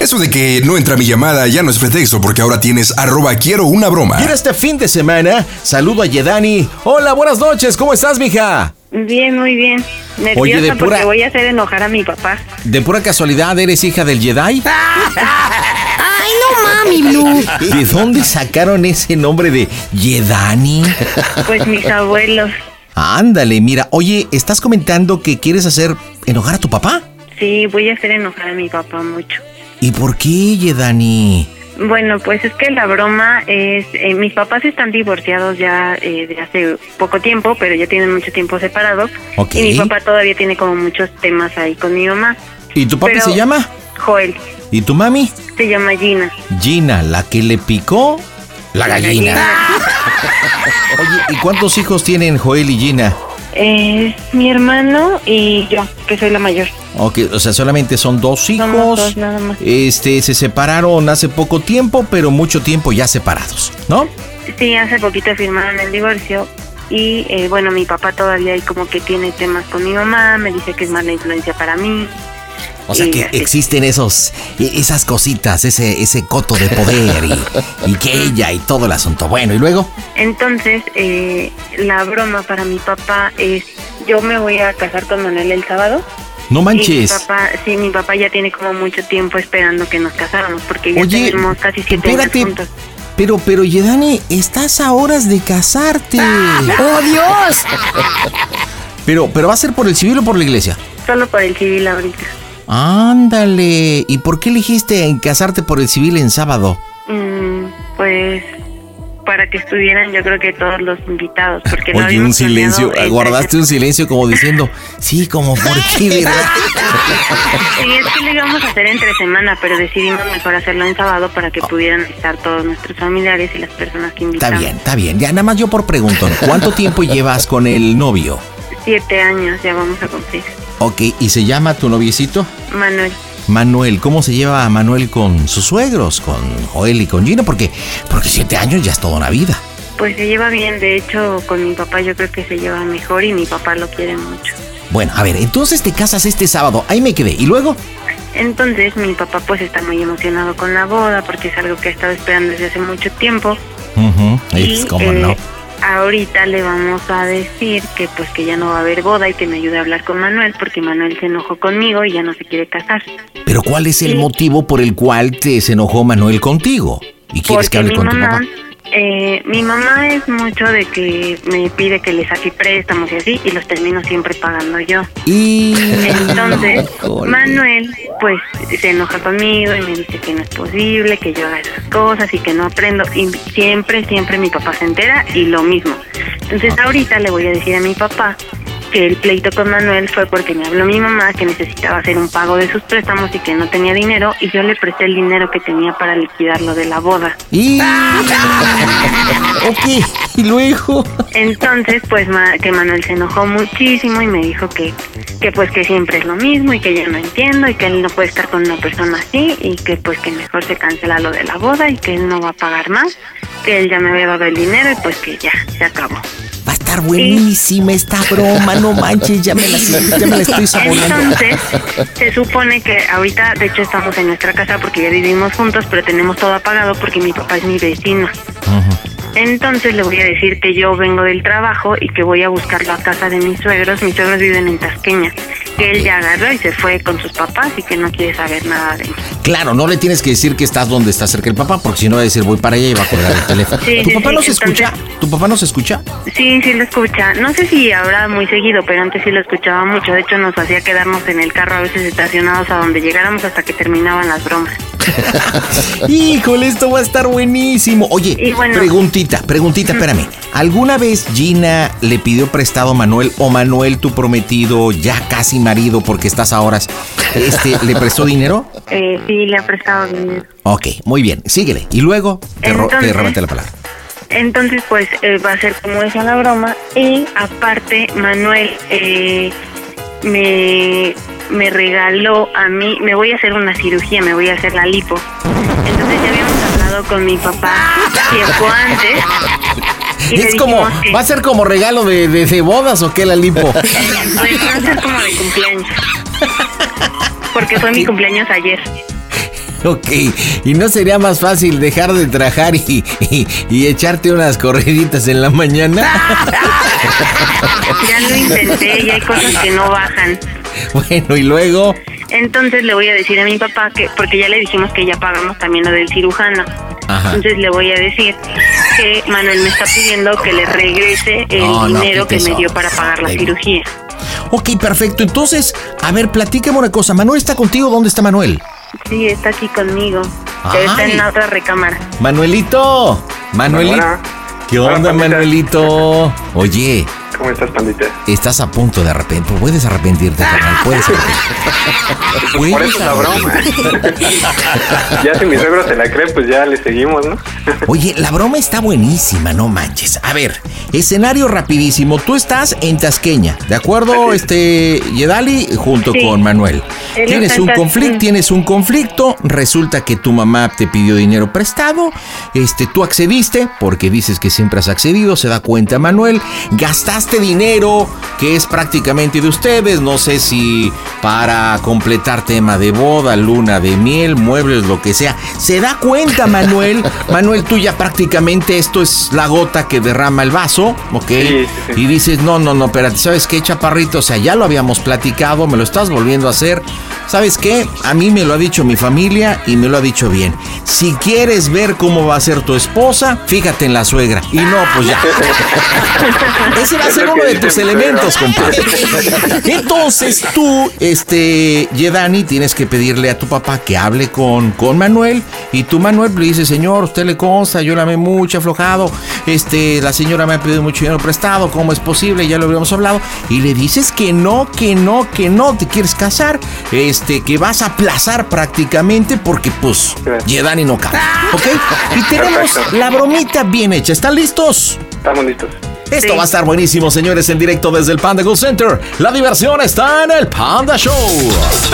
Eso de que no entra mi llamada ya no es pretexto porque ahora tienes arroba quiero una broma. Y en este fin de semana, saludo a Yedani. Hola, buenas noches, ¿cómo estás, mija? Bien, muy bien. Nerviosa Oye, de pura- porque voy a hacer enojar a mi papá. ¿De pura casualidad eres hija del Jedi? Ay, no mami, Blue. ¿De dónde sacaron ese nombre de Yedani? Pues mis abuelos. Ándale, mira, oye, ¿estás comentando que quieres hacer enojar a tu papá? Sí, voy a hacer enojar a mi papá mucho. ¿Y por qué, Yedani? Bueno, pues es que la broma es... eh, mis papás están divorciados ya eh, de hace poco tiempo, pero ya tienen mucho tiempo separados. Y mi papá todavía tiene como muchos temas ahí con mi mamá. ¿Y tu Pero- se llama? Joel, ¿Y tu mami? se llama Gina. Gina, la que le picó la gallina. Oye, ¿y cuántos hijos tienen Joel y Gina? Es mi hermano y yo, que soy la mayor. Ok, o sea, solamente son dos hijos. dos, nada más. Este, se separaron hace poco tiempo, pero mucho tiempo ya separados, ¿no? Sí, hace poquito firmaron el divorcio y eh, bueno, mi papá todavía hay como que tiene temas con mi mamá, me dice que es mala influencia para mí. O sea Y que existen esos, e- esas cositas, ese, ese coto de poder y, y que ella y todo el asunto. Bueno, y luego, Entonces, eh, la broma para mi papá es, yo me voy a casar con Manuel el sábado. no Y mi manches. papá, sí, mi papá ya tiene como mucho tiempo esperando que nos casáramos porque ya Oye, tenemos casi siete espérate. años juntos. Pero, pero, Yedani, estás a horas de casarte. ¡Oh, Dios! Pero, pero va a ser por el civil o por la iglesia. Solo por el civil ahorita. Ándale. ¿Y por qué eligiste casarte por el civil en sábado? Mm, pues para que estuvieran yo creo que todos los invitados porque Oye, un silencio, guardaste un silencio como diciendo, sí, como por qué, ¿verdad? Sí, es que lo íbamos a hacer entre semana, pero decidimos mejor hacerlo en sábado para que pudieran estar todos nuestros familiares y las personas que Está invitamos. bien, está bien. Ya nada más yo por pregunto, ¿cuánto tiempo llevas con el novio? Siete años ya vamos a cumplir. Ok, ¿y se llama tu noviecito? Manuel, Manuel, ¿cómo se lleva Manuel con sus suegros, con Joel y con Gina? Porque, porque siete años ya es toda una vida. pues se lleva bien, de hecho con mi papá yo creo que se lleva mejor y mi papá lo quiere mucho. Bueno, a ver, entonces te casas este sábado, ahí me quedé. ¿Y luego? Entonces mi papá pues está muy emocionado con la boda porque es algo que ha estado esperando desde hace mucho tiempo. Y, es como eh, no. Ahorita le vamos a decir que pues que ya no va a haber boda y que me ayude a hablar con Manuel porque Manuel se enojó conmigo y ya no se quiere casar. Pero ¿cuál es el sí. motivo por el cual te se enojó Manuel contigo? ¿Y quieres que hable mi con tu mamá, papá? Eh, mi mamá es mucho de que me pide que le saque préstamos y así y los termino siempre pagando yo. Y... Entonces. Manuel, pues, se enoja conmigo y me dice que no es posible, que yo haga esas cosas y que no aprendo. Y siempre, siempre mi papá se entera y lo mismo. Entonces, ahorita le voy a decir a mi papá que el pleito con Manuel fue porque me habló mi mamá que necesitaba hacer un pago de sus préstamos y que no tenía dinero y yo le presté el dinero que tenía para liquidar lo de la boda. Y... ok, y luego... Entonces, pues que Manuel se enojó muchísimo y me dijo que, que pues que siempre es lo mismo y que ya no entiendo y que él no puede estar con una persona así y que pues que mejor se cancela lo de la boda y que él no va a pagar más, que él ya me había dado el dinero y pues que ya, se acabó. Va a estar buenísima esta broma, no manches, ya me la, ya me la estoy saboreando. Entonces, se supone que ahorita, de hecho, estamos en nuestra casa porque ya vivimos juntos, pero tenemos todo apagado porque mi papá es mi vecino. Ujú. Entonces le voy a decir que yo vengo del trabajo y que voy a buscarlo a casa de mis suegros. Mis suegros viven en Tasqueña. Que él ya agarró y se fue con sus papás y que no quiere saber nada de mí. Claro, no le tienes que decir que estás donde está cerca el papá, porque si no va a decir voy para allá y va a colgar el teléfono. Sí, ¿Tu sí, papá sí, no se escucha? ¿Tu papá no se escucha? Sí, sí lo escucha. No sé si ahora muy seguido, pero antes sí lo escuchaba mucho. De hecho, nos hacía quedarnos en el carro a veces estacionados a donde llegáramos hasta que terminaban las bromas. Híjole, esto va a estar buenísimo. Oye, bueno. preguntita, preguntita, espérame. ¿Alguna vez Gina le pidió prestado a Manuel o Manuel, tu prometido, ya casi marido, porque estás a horas, este, le prestó dinero? Eh, sí, le ha prestado dinero. Ok, muy bien, síguele. Y luego te, ro- te Entonces- la palabra. Entonces, pues eh, va a ser como esa la broma. Y aparte, Manuel eh, me, me regaló a mí, me voy a hacer una cirugía, me voy a hacer la lipo. Entonces ya habíamos hablado con mi papá tiempo antes. Y Es como, que- ¿va a ser como regalo de, de- de bodas o qué la lipo? Pues va a ser como de cumpleaños. Porque fue mi cumpleaños ayer. ok, ¿y no sería más fácil dejar de trabajar y, y- y echarte unas corriditas en la mañana? Ya lo intenté y hay cosas que no bajan. bueno, y luego... Entonces le voy a decir a mi papá que, porque ya le dijimos que ya pagamos también lo del cirujano. Ajá. Entonces le voy a decir que Manuel me está pidiendo que le regrese el No, no, dinero que me dio para pagar la cirugía. Ok, perfecto. Entonces, a ver, platícame una cosa. ¿Manuel está contigo? ¿Dónde está Manuel? Sí, está aquí conmigo. Pero está Ay. en la otra recámara. Manuelito. Manuelito. ¿Qué onda. Manuelito? Oye, ¿Cómo estás, pandita? estás a punto de arrepentir. Puedes arrepentirte, carnal. Puedes arrepentirte. Por eso es la broma. ya si mi suegro se la cree, pues ya le seguimos, ¿no? Oye, la broma está buenísima, no manches. A ver, escenario rapidísimo. Tú estás en Tasqueña, ¿de acuerdo, este Yedali, junto Sí. con Manuel? Él Tienes un conflicto, tienes un conflicto. Resulta que tu mamá te pidió dinero prestado. Este, tú accediste porque dices que siempre has accedido. Se da cuenta Manuel. Gastaste dinero que es prácticamente de ustedes. No sé si para completar tema de boda, luna de miel, muebles, lo que sea. Se da cuenta Manuel. Manuel, tú ya prácticamente esto es la gota que derrama el vaso, ¿ok? Sí, sí, sí. Y dices, no, no, no, espérate, ¿sabes qué, chaparrito? O sea, ya lo habíamos platicado, me lo estás volviendo a hacer. ¿Sabes qué? A mí me lo ha dicho mi familia y me lo ha dicho bien. Si quieres ver cómo va a ser tu esposa, fíjate en la suegra. Y no, pues ya. Ese va a Es ser uno de dice tus elementos, compadre. Entonces tú, este, Yedani, tienes que pedirle a tu papá que hable con, con Manuel. Y tú, Manuel, le dices, señor, usted le consta, yo la amé mucho, aflojado. Este, la señora me ha pedido mucho dinero prestado, ¿cómo es posible? Ya lo habíamos hablado. Y le dices que no, que no, que no te quieres casar. Este, que vas a aplazar prácticamente porque, pues. Yedani no cabe. ¿Ok? Y tenemos Perfecto. la bromita bien hecha. ¿Están listos? Estamos listos. Esto Sí. va a estar buenísimo, señores, en directo desde el Panda Cool Center. La diversión está en el Panda Show.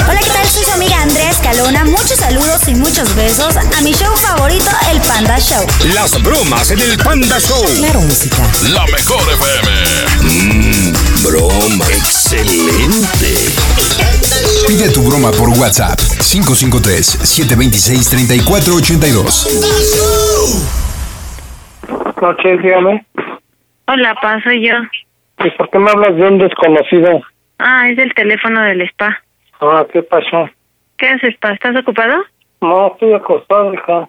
Hola, ¿qué tal? Soy su amiga Andrea Escalona. Muchos saludos y muchos besos a mi show favorito, El Panda Show. Las bromas en el Panda Show. Claro, música. La mejor FM. Mmm, broma. Excelente. Pide tu broma por WhatsApp 553-726-3482. Noche, dígame. Hola, Pa, soy yo. ¿Y por qué me hablas de un desconocido? Ah, es el teléfono del spa. Ah, ¿qué pasó? ¿Qué haces, Pa? ¿Estás ocupado? No, estoy acostado, hija.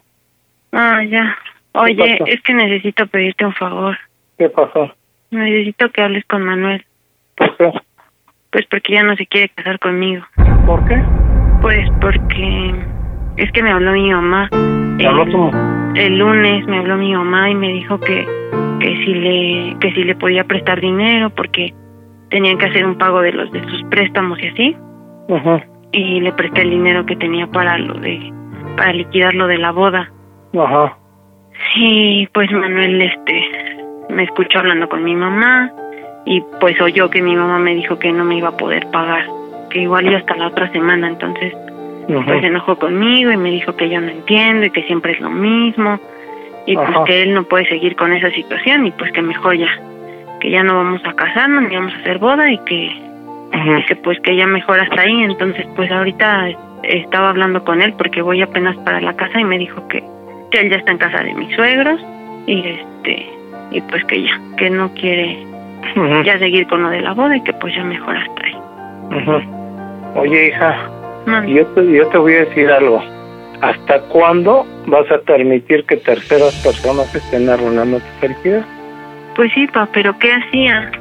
Ah, ya. Oye, es que necesito pedirte un favor. ¿Qué pasó? Necesito que hables con Manuel. ¿Por qué? Pues porque ya no se quiere casar conmigo. ¿Por qué? Pues porque es que me habló mi mamá. ¿Te habló El- el lunes me habló mi mamá y me dijo que que si le que si le podía prestar dinero porque tenían que hacer un pago de los de sus préstamos y así. Ajá, y le presté el dinero que tenía para lo de para liquidar lo de la boda. Ajá. y pues Manuel este me escuchó hablando con mi mamá y pues oyó que mi mamá me dijo que no me iba a poder pagar que igual iba hasta la otra semana. Entonces pues se enojó conmigo y me dijo que yo no entiendo y que siempre es lo mismo y pues que él no puede seguir con esa situación y pues que mejor ya que ya no vamos a casarnos ni vamos a hacer boda y que, y que pues que ya mejor hasta ahí. Entonces pues ahorita estaba hablando con él porque voy apenas para la casa y me dijo que, que él ya está en casa de mis suegros y este y pues que ya que no quiere ya seguir con lo de la boda y que pues ya mejor hasta ahí. Oye, hija, yo te, yo te voy a decir algo. ¿Hasta cuándo vas a permitir que terceras personas estén arruinando tu felicidad? pues sí pa pero qué hacía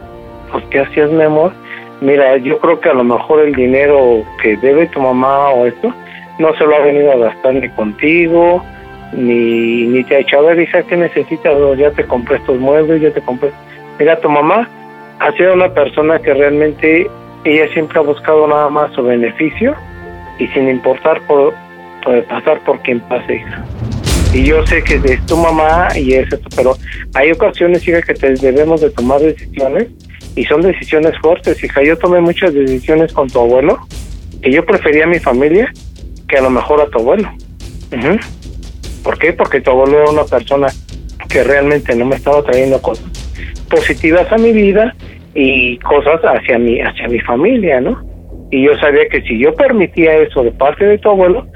Pues, ¿qué hacías, mi amor? Mira, yo creo que a lo mejor el dinero que debe tu mamá o esto, no se lo ha venido a gastar ni contigo, ni, ni te ha dicho, a ver, hija, ¿qué necesitas? O ya te compré estos muebles, ya te compré... Mira, tu mamá ha sido una persona que realmente, ella siempre ha buscado nada más su beneficio y sin importar por, por pasar por quien pase, hija. Y yo sé que es tu mamá y es esto, pero hay ocasiones, hija, que te debemos de tomar decisiones y son decisiones fuertes, hija. Yo tomé muchas decisiones con tu abuelo que yo prefería a mi familia que a lo mejor a tu abuelo. ¿Por qué? Porque tu abuelo era una persona que realmente no me estaba trayendo cosas positivas a mi vida y cosas hacia mi hacia mi familia, ¿no? Y yo sabía que si yo permitía eso de parte de tu abuelo,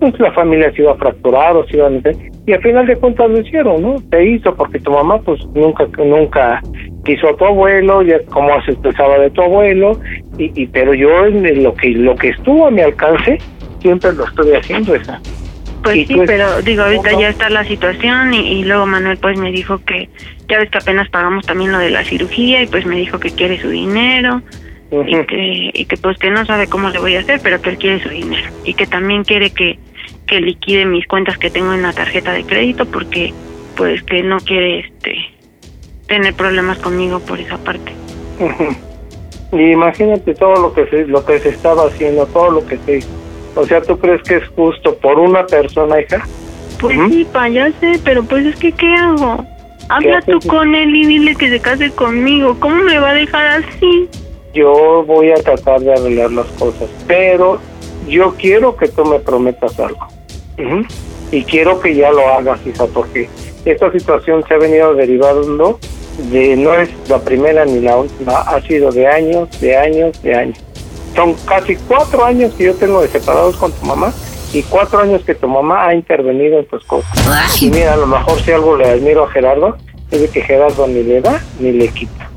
pues la familia se iba a fracturar o se iba a meter. Y al final de cuentas lo hicieron, ¿no? Se hizo porque tu mamá pues nunca nunca quiso a tu abuelo, ya como se expresaba de tu abuelo, y, y pero yo en lo que lo que estuvo a mi alcance siempre lo estoy haciendo esa. Pues Y sí, pero digo, ahorita ya está la situación y, y luego Manuel pues me dijo que ya ves que apenas pagamos también lo de la cirugía y pues me dijo que quiere su dinero y que y que pues que no sabe cómo le voy a hacer, pero que él quiere su dinero y que también quiere que que liquide mis cuentas que tengo en la tarjeta de crédito porque pues que no quiere este tener problemas conmigo por esa parte. Y imagínate todo lo que se, lo que se estaba haciendo, todo lo que se. O sea, ¿tú crees que es justo por una persona, hija? Pues sí, pa, ya sé, pero pues es que ¿qué hago? Habla haces? tú con él y dile que se case conmigo. ¿Cómo me va a dejar así? Yo voy a tratar de arreglar las cosas, pero yo quiero que tú me prometas algo. Y quiero que ya lo hagas, hija, porque esta situación se ha venido derivando de, no es la primera ni la última, ha sido de años, de años, de años. Son casi cuatro años que yo tengo de separados con tu mamá y cuatro años que tu mamá ha intervenido en tus cosas. Y mira, a lo mejor si algo le admiro a Gerardo, es de que Gerardo ni le da ni le quita.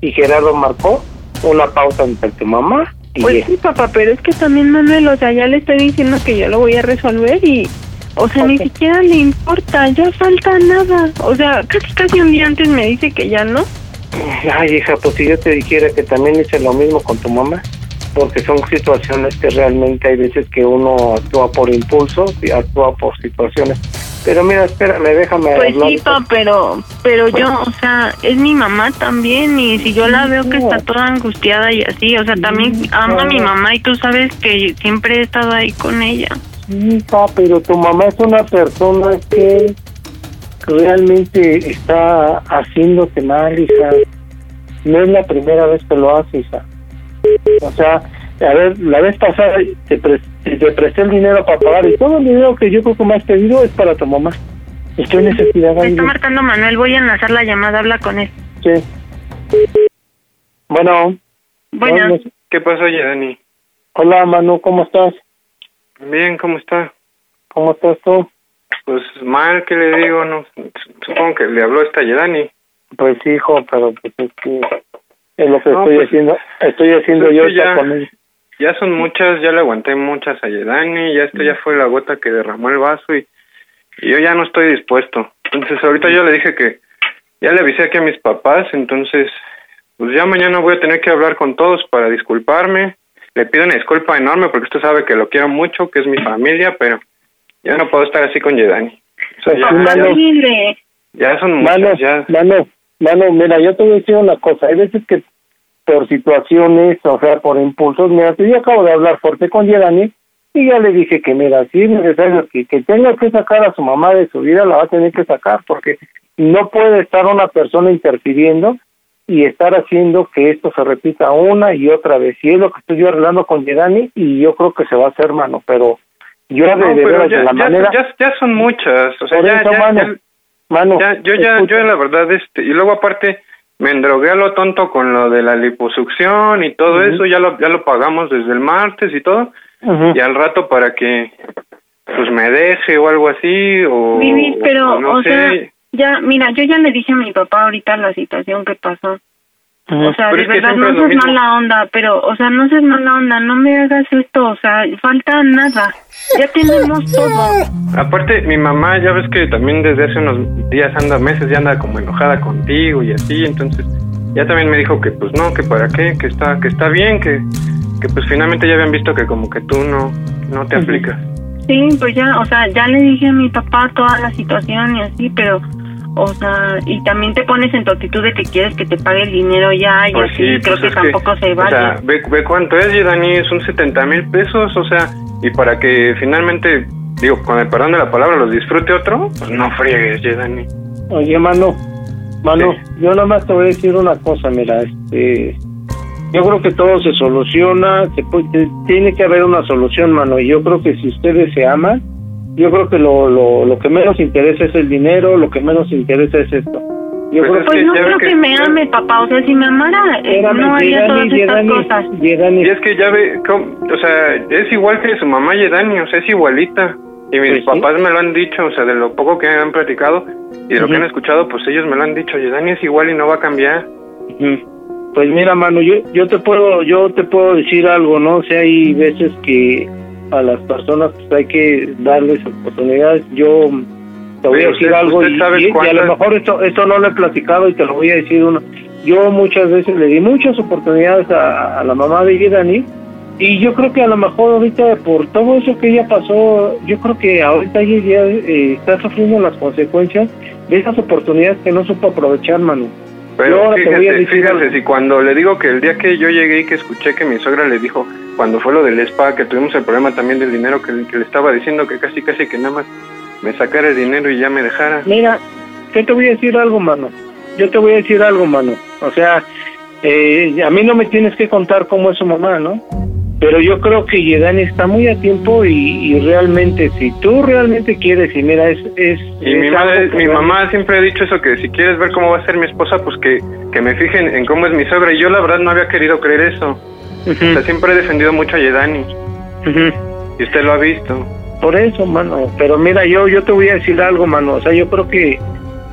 Y Gerardo marcó una pauta entre tu mamá y Pues sí, papá, pero es que también Manuel, o sea, ya le estoy diciendo que yo lo voy a resolver y, o sea, ni siquiera le importa, ya falta nada. O sea, casi casi un día antes me dice que ya no. Ay, hija, pues si yo te dijera que también hice lo mismo con tu mamá, porque son situaciones que realmente hay veces que uno actúa por impulso y actúa por situaciones. Pero mira, espérame, déjame Pues hablar. sí, papá, pero, pero yo, o sea, es mi mamá también y si yo la veo que está toda angustiada y así, o sea, también amo a mi mamá y tú sabes que siempre he estado ahí con ella. Sí, hija, pero tu mamá es una persona que realmente está haciéndote mal, hija. No es la primera vez que lo hace, hija. O sea, a ver, la vez pasada te, pre- te presté el dinero para pagar y todo el dinero que yo creo que me has pedido es para tu mamá. Estoy en necesidad Me está marcando Manuel, voy a enlazar la llamada, habla con él. Sí. Bueno. Bueno, Hola, ¿Qué pasó, Dani? Hola, Manu, ¿cómo estás? Bien, ¿cómo está? ¿Cómo estás tú? Pues mal, ¿qué le digo? No, supongo que le habló esta Yedani. Pues hijo, pero pues es que es lo que No, estoy pues, haciendo, estoy haciendo pues, yo ya- con él. Ya son muchas, ya le aguanté muchas a Yedani, ya esto ya fue la gota que derramó el vaso y, y yo ya no estoy dispuesto. Entonces ahorita yo le dije que ya le avisé aquí a mis papás, entonces pues ya mañana voy a tener que hablar con todos para disculparme. Le pido una disculpa enorme porque usted sabe que lo quiero mucho, que es mi familia, pero ya no puedo estar así con Yedani. O sea, ya, ya son muchas, Mano, ya. mano, mano, mira, yo te voy a decir una cosa. Hay veces que por situaciones, o sea, por impulsos, mira, yo acabo de hablar fuerte con Yerani y ya le dije que, mira, si es necesario que, que tenga que sacar a su mamá de su vida, la va a tener que sacar porque no puede estar una persona interfiriendo y estar haciendo que esto se repita una y otra vez. Y es lo que estoy yo arreglando con Yerani y yo creo que se va a hacer, mano, pero yo de, No, de pero veras, ya, de la ya- manera... ya- ya son muchas, o sea, ya, eso, mano, yo ya, escucha. yo la verdad, este, y luego aparte me endrogué a lo tonto con lo de la liposucción y todo eso, ya lo, ya lo pagamos desde el martes y todo, y al rato para que pues me deje o algo así, o, Vivi, pero, o no o sé, sea, Ya, mira, yo ya le dije a mi papá ahorita la situación que pasó. O sea, Pero de verdad, no seas mala onda, pero, o sea, no seas mala onda, no me hagas esto, o sea, falta nada. Ya tenemos todo. Aparte, mi mamá, ya ves que también desde hace unos días anda, meses, ya anda como enojada contigo y así, entonces ya también me dijo que pues no, que para qué, que está, que está bien, que, que pues finalmente ya habían visto que como que tú no, no te aplicas. Sí, pues ya, o sea, ya le dije a mi papá toda la situación y así, pero, o sea, y también te pones en tu actitud de que quieres que te pague el dinero ya y Pues así, sí, creo pues que tampoco se O vale. sea, ve, ve cuánto es, y Dani, son 70 mil pesos, o sea, y para que finalmente, digo, con el perdón de la palabra, los disfrute otro, pues no friegues, Dani. Oye, mano, mano, yo nada más te voy a decir una cosa, mira, este, yo creo que todo se soluciona, se puede- tiene que haber una solución, mano, y yo creo que si ustedes se aman, yo creo que lo, lo, lo que menos interesa es el dinero, lo que menos interesa es esto. Yo Pues creo es Pues que no creo que, que- me ame, papá, o sea, si me amara, eh, no haría todas Yedani, estas Yedani, cosas. Yedani. Y es que ya ve, o sea, es igual que su mamá Yedani, o sea, es igualita. Y mis Pues sí. papás me lo han dicho, o sea, de lo poco que han platicado y de lo que han escuchado, pues ellos me lo han dicho, Yedani es igual y no va a cambiar. Pues mira, mano, yo yo te puedo yo te puedo decir algo, ¿no? O sea, hay veces que a las personas pues, hay que darles oportunidades. Yo te voy Pero a decir usted- algo usted y, a lo mejor esto esto no lo he platicado y te lo voy a decir uno. Yo muchas veces le di muchas oportunidades a, a la mamá de Dani y yo creo que a lo mejor ahorita por todo eso que ella pasó, yo creo que ahorita ella ya eh, está sufriendo las consecuencias de esas oportunidades que no supo aprovechar, mano. Yo Pero a fíjate, decir fíjate, si cuando le digo que el día que yo llegué y que escuché que mi suegra le dijo, cuando fue lo del spa, que tuvimos el problema también del dinero, que, que le estaba diciendo que casi casi que nada más me sacara el dinero y ya me dejara. Mira, yo te voy a decir algo, mano. Yo te voy a decir algo, mano. O sea, eh, a mí no me tienes que contar cómo es su mamá, ¿no? Pero yo creo que Yedani está muy a tiempo y, y realmente, si tú realmente quieres, y mira, es... es Y mi madre, mi mamá siempre ha dicho eso, que si quieres ver cómo va a ser mi esposa, pues que, que me fijen en cómo es mi suegra. Y yo la verdad no había querido creer eso. O sea, siempre he defendido mucho a Yedani. Y usted lo ha visto. Por eso, mano. Pero mira, yo yo te voy a decir algo, mano. O sea, yo creo que...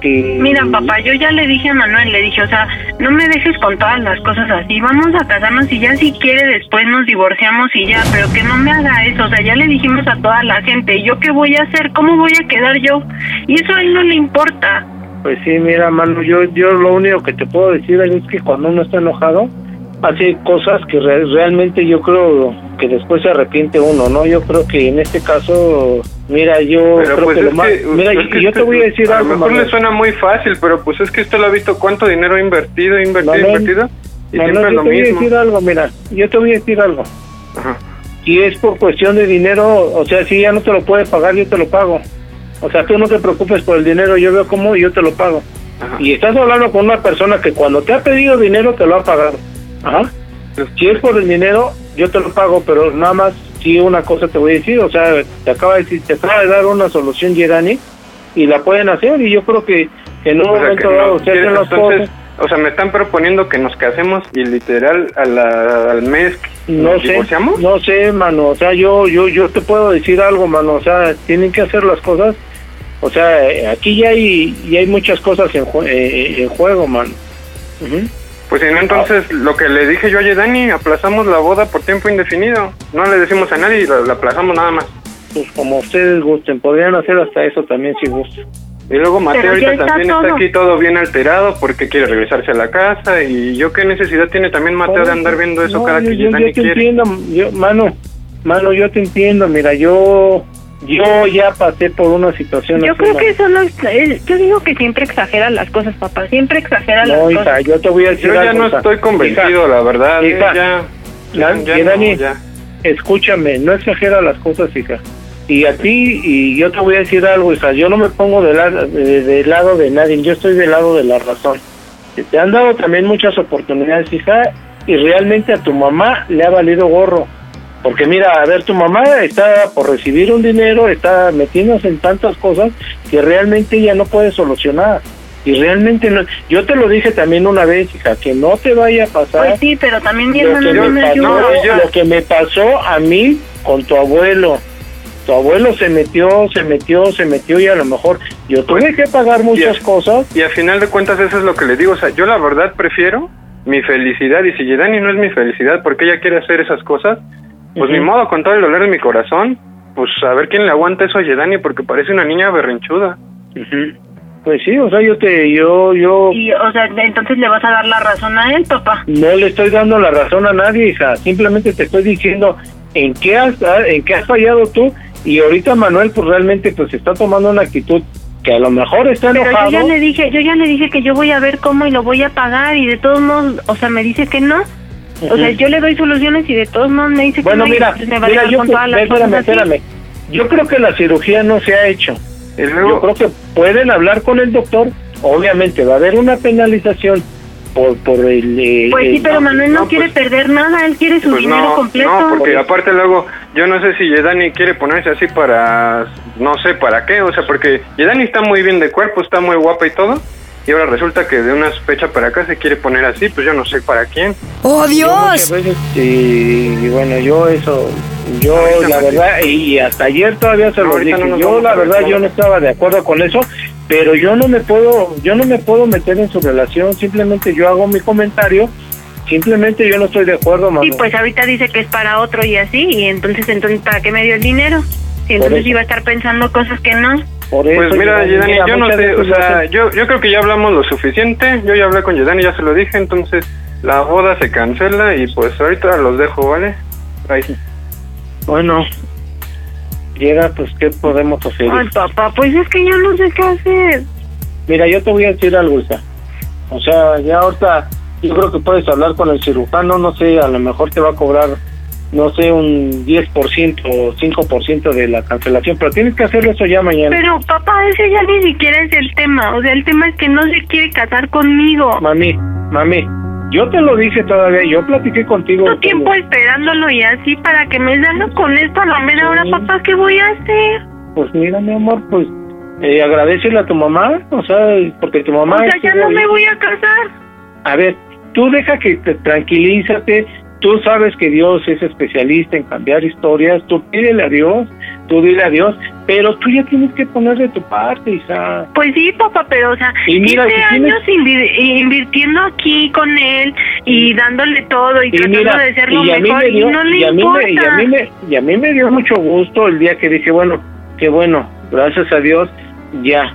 que Mira, papá, yo ya le dije a Manuel, le dije, o sea, no me dejes con todas las cosas así, vamos a casarnos y ya si quiere después nos divorciamos y ya, pero que no me haga eso, o sea, ya le dijimos a toda la gente, ¿y yo qué voy a hacer? ¿Cómo voy a quedar yo? Y eso a él no le importa. Pues sí, mira, mano, yo, yo lo único que te puedo decir es que cuando uno está enojado, hace cosas que re- realmente yo creo que después se arrepiente uno, ¿no? Yo creo que en este caso, mira, yo Pero creo pues que lo más... que, Mira, que yo te usted- voy a decir a algo, lo mejor Manuel. le suena muy fácil, pero pues es que usted lo ha visto cuánto dinero ha invertido, invertido, Manuel, invertido. Y Manuel, siempre es yo lo te voy a decir algo, mira, yo te voy a decir algo. Ajá. Si es por cuestión de dinero, o sea, si ya no te lo puede pagar, yo te lo pago. O sea, tú no te preocupes por el dinero, yo veo cómo y yo te lo pago. Ajá. Y estás hablando con una persona que cuando te ha pedido dinero te lo ha pagado. Ajá. Si es por el dinero, yo te lo pago, pero nada más sí una cosa te voy a decir, o sea, te acaba de decir, te acaba de dar una solución Yerani y la pueden hacer y yo creo que, que en un O sea, momento no dado se quiere- hacen las cosas. o sea, me están proponiendo que nos casemos y literal a la- al mes No nos sé, divorciamos. no sé, mano, o sea, yo, yo, yo te puedo decir algo, mano, o sea, tienen que hacer las cosas, o sea, aquí ya hay, ya hay muchas cosas en, eh, en juego, mano. Ujú. Pues si no, entonces lo que le dije yo a Dani, aplazamos la boda por tiempo indefinido. No le decimos a nadie y la, la aplazamos nada más. Pues como ustedes gusten, podrían hacer hasta eso también si gustan. Y luego Mateo ahorita está también todo. está aquí todo bien alterado porque quiere regresarse a la casa. Y yo qué necesidad tiene también Mateo de andar viendo eso No, cada yo, que yo, Dani yo te quiere. entiendo, yo, mano, mano, yo te entiendo, mira, yo, yo ya pasé por una situación Yo creo que eso no es, yo digo que siempre exagera las cosas, papá, siempre exagera las No, hija, cosas. yo te voy a decir Yo ya algo, no estoy convencido, Hija, la verdad. hija, ya, la- ya, Dani, ya. escúchame, no exagera las cosas, hija. Y a ti, y yo te voy a decir algo, hija, yo no me pongo del lado de, del lado de nadie, yo estoy del lado de la razón. Te han dado también muchas oportunidades, hija, y realmente a tu mamá le ha valido gorro. Porque mira, a ver, tu mamá está por recibir un dinero, está metiéndose en tantas cosas que realmente ella no puede solucionar. Y realmente no, yo te lo dije también una vez, hija, que no te vaya a pasar Pues sí, pero también mi lo hermano que, no me pasó, yo- lo que me pasó a mí con tu abuelo. tu abuelo se metió, se metió, se metió y a lo mejor yo tuve que pagar muchas Y a- cosas. Y a final de cuentas eso es lo que le digo, o sea, yo la verdad prefiero mi felicidad y si Yedani no es mi felicidad porque ella quiere hacer esas cosas, pues Ujú. ni modo con todo el dolor de mi corazón, pues a ver quién le aguanta eso a Yedani porque parece una niña berrinchuda. Ujú. Pues sí, o sea, yo te, yo, yo Y, o sea, entonces le vas a dar la razón a él, papá. no le estoy dando la razón a nadie, hija. Simplemente te estoy diciendo en qué has, en qué has fallado tú y ahorita Manuel pues realmente pues está tomando una actitud que a lo mejor está Pero yo enojado. ya le dije, yo ya le dije que yo voy a ver cómo y lo voy a pagar y de todos modos, o sea, me dice que no. O sea, yo le doy soluciones y de todos modos me dice Bueno, que no. mira, entonces me va a mira, dejar yo, con todas las espérame, cosas espérame. Yo creo que la cirugía no se ha hecho. Yo creo que pueden hablar con el doctor. Obviamente va a haber una penalización por por el. eh, Pues sí, pero Manuel no, no, quiere pues- perder nada, él quiere su pues dinero no, completo. no, porque aparte luego, yo no sé si Yedani quiere ponerse así para, no sé para qué, o sea, porque Yedani está muy bien de cuerpo, está muy guapa y todo, y ahora resulta que de una fecha para acá se quiere poner así, pues yo no sé para quién. ¡Oh, Dios! veces, y, y bueno, yo eso, yo Ahorita la verdad, y hasta ayer todavía se No, lo ahorita dije, no yo la verdad yo no estaba de acuerdo con eso, pero yo no me puedo, yo no me puedo meter en su relación, simplemente yo hago mi comentario, simplemente yo no estoy de acuerdo, Y Manuel. pues ahorita dice que es para otro y así, y entonces, entonces ¿para qué me dio el dinero? Y entonces iba a estar pensando cosas que no. Por eso, Pues mira, Yedani, yo no sé, o sea, yo, yo creo que ya hablamos lo suficiente, yo ya hablé con Yedani, ya se lo dije, entonces la boda se cancela y pues ahorita los dejo, ¿vale? Ahí. Bueno, llega, pues, ¿qué podemos hacer? Ay, papá, pues es que yo no sé qué hacer. Mira, yo te voy a decir algo, hija. O sea, ya ahorita yo creo que puedes hablar con el cirujano, no sé, a lo mejor te va a cobrar, no sé, un 10% o 5% de la cancelación, pero tienes que hacerlo eso ya mañana. Pero papá, ese ya ni siquiera es el tema. O sea, el tema es que no se quiere casar conmigo. Mami, mami, yo te lo dije todavía, yo platiqué contigo. Tanto tiempo esperándolo y así para que me salga con esto a la mera hora, papá, ¿qué voy a hacer? Pues mira, mi amor, pues eh, agradecele a tu mamá, o sea, porque tu mamá... O sea, ya no me voy a casar. A ver, tú deja que te tranquilízate, tú sabes que Dios es especialista en cambiar historias, tú pídele a Dios, tú dile a Dios, pero tú ya tienes que poner de tu parte, hija. Pues sí, papá, pero o sea, Y mira, 15 si tienes- años invi- invirtiendo aquí con él y dándole todo y, Y tratando mira, de ser lo mejor me dio, y no le y importa. me, y a mí me, y a mí me dio mucho gusto el día que dije, bueno, qué bueno, gracias a Dios, ya.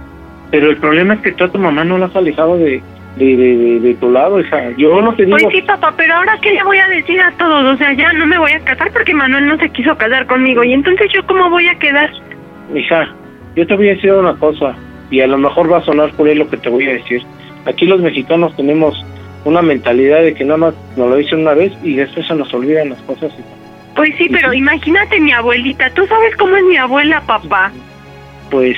Pero el problema es que tú a tu mamá no la has alejado de, de, de, de- tu lado, hija. Yo no te digo... Pues sí, papá, pero ahora qué le voy a decir a todos, o sea, ya no me voy a casar porque Manuel no se quiso casar conmigo y entonces yo cómo voy a quedar. Hija, yo te voy a decir una cosa, y a lo mejor va a sonar por ahí lo que te voy a decir. Aquí los mexicanos tenemos una mentalidad de que nada más nos lo dicen una vez y después se nos olvidan las cosas. hija. Pues sí, pero imagínate mi abuelita, tú sabes cómo es mi abuela, papá. Pues,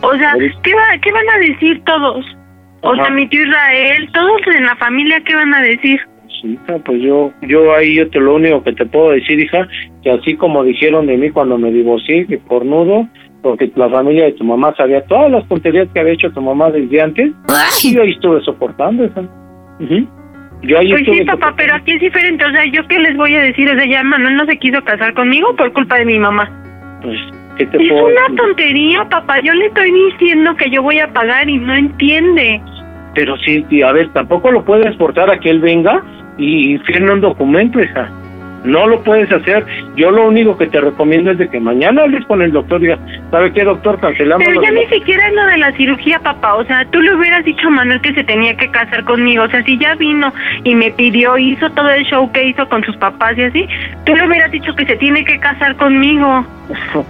O sea, ¿qué, va, ¿qué van a decir todos? O Ajá. sea, mi tío Israel, todos en la familia, ¿qué van a decir? sí, hija, pues yo, yo ahí yo te lo único que te puedo decir, hija, que así como dijeron de mí cuando me divorcié, que cornudo, porque la familia de tu mamá sabía todas las tonterías que había hecho tu mamá desde antes, y yo ahí estuve soportando, hija. Ujú. Yo ahí Pues estuve sí, papá, pero aquí es diferente. O sea, ¿yo qué les voy a decir? O sea, ya Manuel no se quiso casar conmigo por culpa de mi mamá. Pues, ¿qué te Es una tontería, papá. Yo le estoy diciendo que yo voy a pagar y no entiende. Pero sí, a ver, tampoco lo puedes forzar a que él venga y firme un documento, hija. No lo puedes hacer. Yo lo único que te recomiendo es de que mañana hables con el doctor y digas, ¿sabe qué, doctor? Cancelamos. Pero ya ni siquiera es lo de la cirugía, papá. O sea, tú le hubieras dicho a Manuel que se tenía que casar conmigo. O sea, si ya vino y me pidió, hizo todo el show que hizo con sus papás y así, tú le hubieras dicho que se tiene que casar conmigo.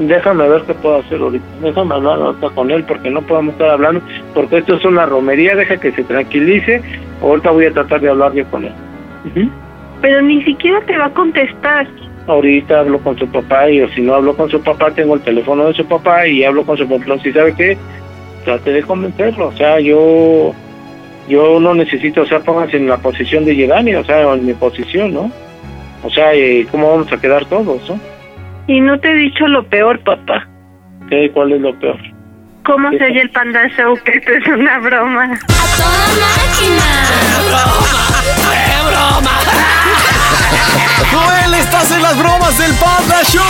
Déjame ver qué puedo hacer ahorita. Déjame hablar ahorita con él porque no podemos estar hablando, porque esto es una romería. Deja que se tranquilice. Ahorita voy a tratar de hablar yo con él. Ujú. Pero ni siquiera te va a contestar. Ahorita hablo con su papá y o si no hablo con su papá, tengo el teléfono de su papá y hablo con su papá. Si sabe qué, trate de convencerlo. O sea, yo yo no necesito, o sea, pónganse en la posición de Yedani, o sea, en mi posición, ¿no? O sea, eh, ¿cómo vamos a quedar todos, no? Y no te he dicho lo peor, papá. ¿Qué, ¿Cuál es lo peor? ¿Cómo se oye el Panda Show? Que esto es una broma. ¡A toda máquina! ¡Joel, estás en las bromas del Panda Show.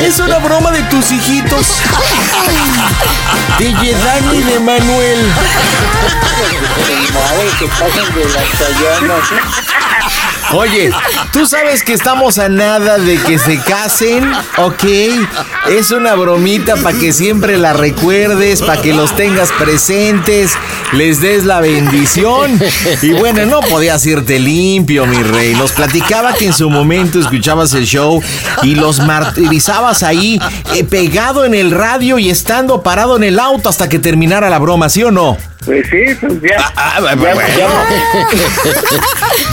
Es una broma de tus hijitos. DJ Dani de Manuel. Madre, que pasan de las Oye, ¿tú sabes que estamos a nada de que se casen? Ok, es una bromita para que siempre la recuerdes, para que los tengas presentes, les des la bendición. Y bueno, no podías irte limpio, mi rey. Nos platicaba que en su momento escuchabas el show y los martirizabas ahí, eh, pegado en el radio y estando parado en el auto hasta que terminara la broma, ¿sí o no? Pues sí, pues ya. Ah, ya, bueno. ya.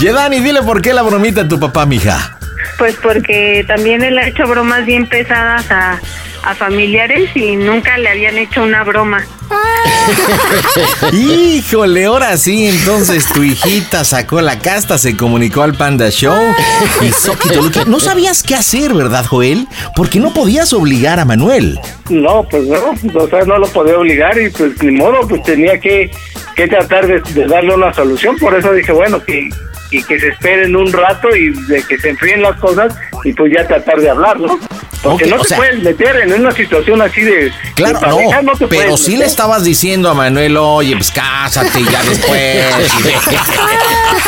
Yedani, dile por qué la bromita a tu papá, mija. Pues porque también él ha hecho bromas bien pesadas a, a familiares y nunca le habían hecho una broma. Híjole, ahora sí, entonces tu hijita sacó la casta, se comunicó al Panda Show y Luque. No sabías qué hacer, ¿verdad, Joel? Porque no podías obligar a Manuel. No, pues no, o sea, no lo podía obligar y pues ni modo, pues tenía que, que tratar de, de darle una solución. Por eso dije, bueno, que, y que se esperen un rato y de que se enfríen las cosas y pues ya tratar de hablar, ¿no? Porque no o te sea- puedes meter en una situación así de... Claro, de pareja, no, te pero sí le estabas diciendo a Manuel, oye, pues cásate ya después.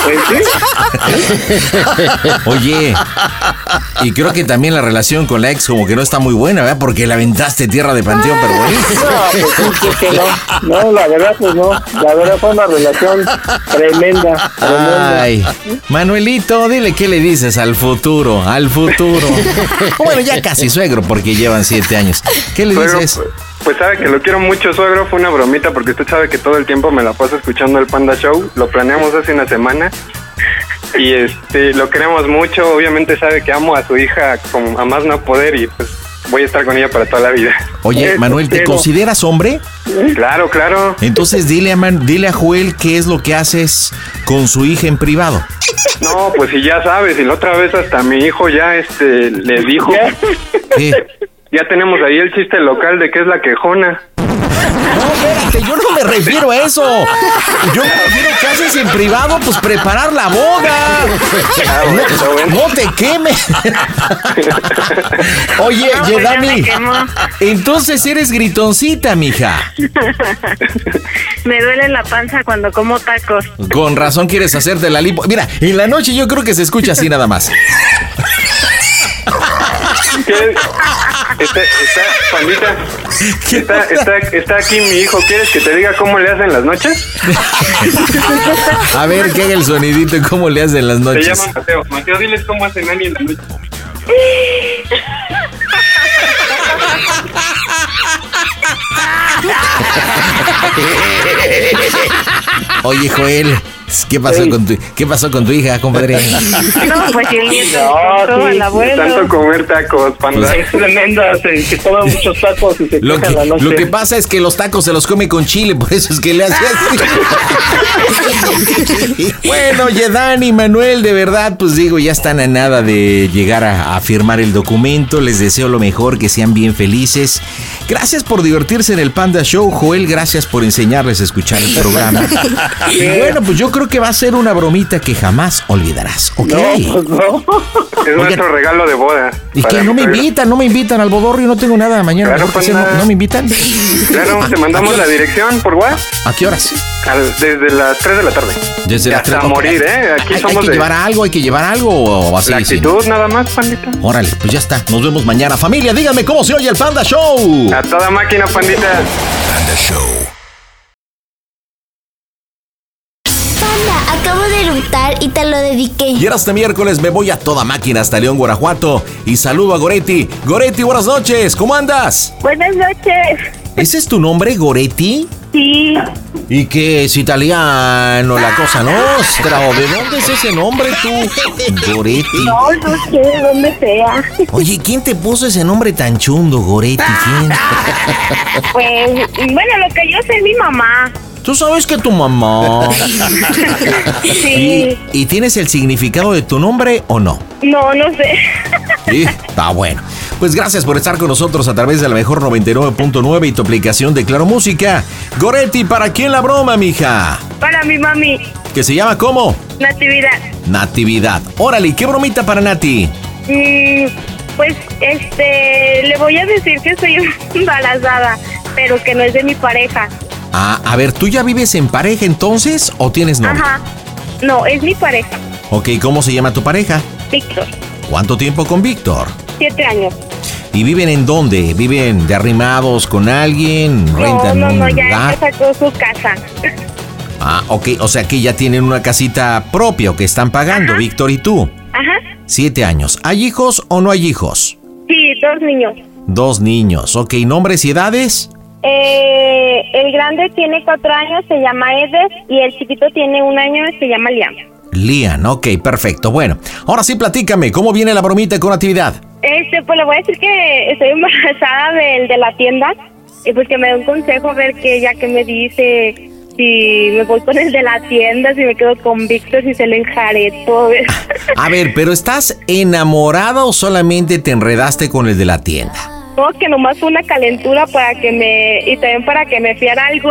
Pues sí. Oye, y creo que también la relación con la ex como que no está muy buena, ¿verdad? Porque la aventaste tierra de panteón, pero buenísimo. No, pues no. No, la verdad, pues no. La verdad fue una relación tremenda. tremenda. Ay, Manuelito, dile qué le dices al futuro, al futuro. Bueno, ya casi suegro, porque llevan siete años. ¿Qué le Suegro, dices? pues sabe que lo quiero mucho, suegro. Fue una bromita porque usted sabe que todo el tiempo me la paso escuchando el Panda Show. Lo planeamos hace una semana. Y este, lo queremos mucho. Obviamente sabe que amo a su hija como a más no poder y pues voy a estar con ella para toda la vida. Oye, Eso Manuel, ¿te consideras hombre? Claro, claro. Entonces dile a, Man- dile a Joel qué es lo que haces con su hija en privado. No, pues si ya sabes, y la otra vez hasta mi hijo ya este le dijo. Ya tenemos ahí el chiste local de que es la quejona. No, espérate, yo no me refiero a eso. Yo me refiero que haces en privado, pues preparar la boda. No te quemes. Oye, No, pues quemó. entonces eres gritoncita, mija. Me duele la panza cuando como tacos. Con razón quieres hacerte la lipo. Mira, en la noche yo creo que se escucha así nada más. ¿Qué? Está, está, pandita. Está, está, está aquí mi hijo. ¿Quieres que te diga cómo le hacen las noches? A ver, ¿qué haga el sonidito y cómo le hacen las Se noches? llama Mateo. Mateo, diles cómo hacen Nani en la noche. Oye, Joel, ¿qué pasó con tu, qué pasó con tu hija, compadre? No, pues el nieto No, contó sí, de abuelo. Tanto comer tacos, panda. Es tremenda, se, se toma muchos tacos y se Lo que, la noche. lo que pasa es que los tacos se los come con chile, por eso es que le hace así. bueno, Yedan y Manuel, de verdad, pues digo, ya están a nada de llegar a, a firmar el documento. Les deseo lo mejor, que sean bien felices. Gracias por divertirse en el Panda Show, Joel. Gracias por enseñarles a escuchar el programa. y bueno, pues yo creo que va a ser una bromita que jamás olvidarás, ¿ok? No, pues no. Es nuestro regalo de boda. ¿Y que no me invitan? ¿No me invitan al bodorrio? No tengo nada mañana. Claro, pues, no, nada. ¿No me invitan? Claro, te mandamos la dirección por WhatsApp ¿A qué horas? al- desde las 3 de la tarde. Desde las hasta tres- ok. morir, ¿eh? Aquí hay, que de llevar algo, hay que llevar algo o así. la sí, actitud nada más, pandita. Órale, pues ya está. Nos vemos mañana. Familia, díganme cómo se oye el Panda Show. A toda máquina, pandita. Panda Show. Acabo de eructar y te lo dediqué. Y ahora este miércoles me voy a toda máquina hasta León, Guanajuato. Y saludo a Goretti. Goretti, buenas noches. ¿Cómo andas? Buenas noches. ¿Ese es tu nombre, Goretti? Sí, ¿Y qué es italiano, la cosa nostra? ¿O de dónde es ese nombre tú? Goretti. no, no sé de dónde sea. Oye, ¿quién te puso ese nombre tan chundo, Goretti? ¿Quién? Pues, bueno, lo que yo sé es mi mamá. Tú sabes que tu mamá. Sí. ¿Y, y tienes el significado de tu nombre o no? No, no sé. Sí, está bueno. Pues gracias por estar con nosotros a través de la mejor 99.9 y tu aplicación de Claro Música. Goretti, ¿para quién la broma, mija? Para mi mami, Que se llama ¿cómo? Natividad. Natividad. Órale, ¿qué bromita para Nati? Mm, Pues, este, le voy a decir que estoy embarazada, pero que no es de mi pareja. Ah, a ver, ¿tú ya vives en pareja entonces o tienes novio? Ajá. No, es mi pareja, Ok, ¿cómo se llama tu pareja? Víctor. ¿Cuánto tiempo con Víctor? Siete años. ¿Y viven en dónde? ¿Viven de arrimados con alguien? No, ¿Rentan no, un no, ya lugar? sacó su casa. Ah, ok, o sea que ya tienen una casita propia o que están pagando, Víctor y tú. Ajá. Siete años. ¿Hay hijos o no hay hijos? Sí, dos niños. Dos niños. Ok, ¿nombres y edades? Eh, el grande tiene cuatro años, se llama Eder, y el chiquito tiene un año, se llama Liam. Lian, ok, perfecto. Bueno, ahora sí platícame, ¿cómo viene la bromita con actividad? Este, pues le voy a decir que estoy embarazada del de la tienda, y pues que me dé un consejo, a ver que ya que me dice si me voy con el de la tienda, si me quedo con Víctor, si se le enjareto. A ver, pero ¿estás enamorada o solamente te enredaste con el de la tienda? No, que nomás fue una calentura para que me, y también para que me fiara algo.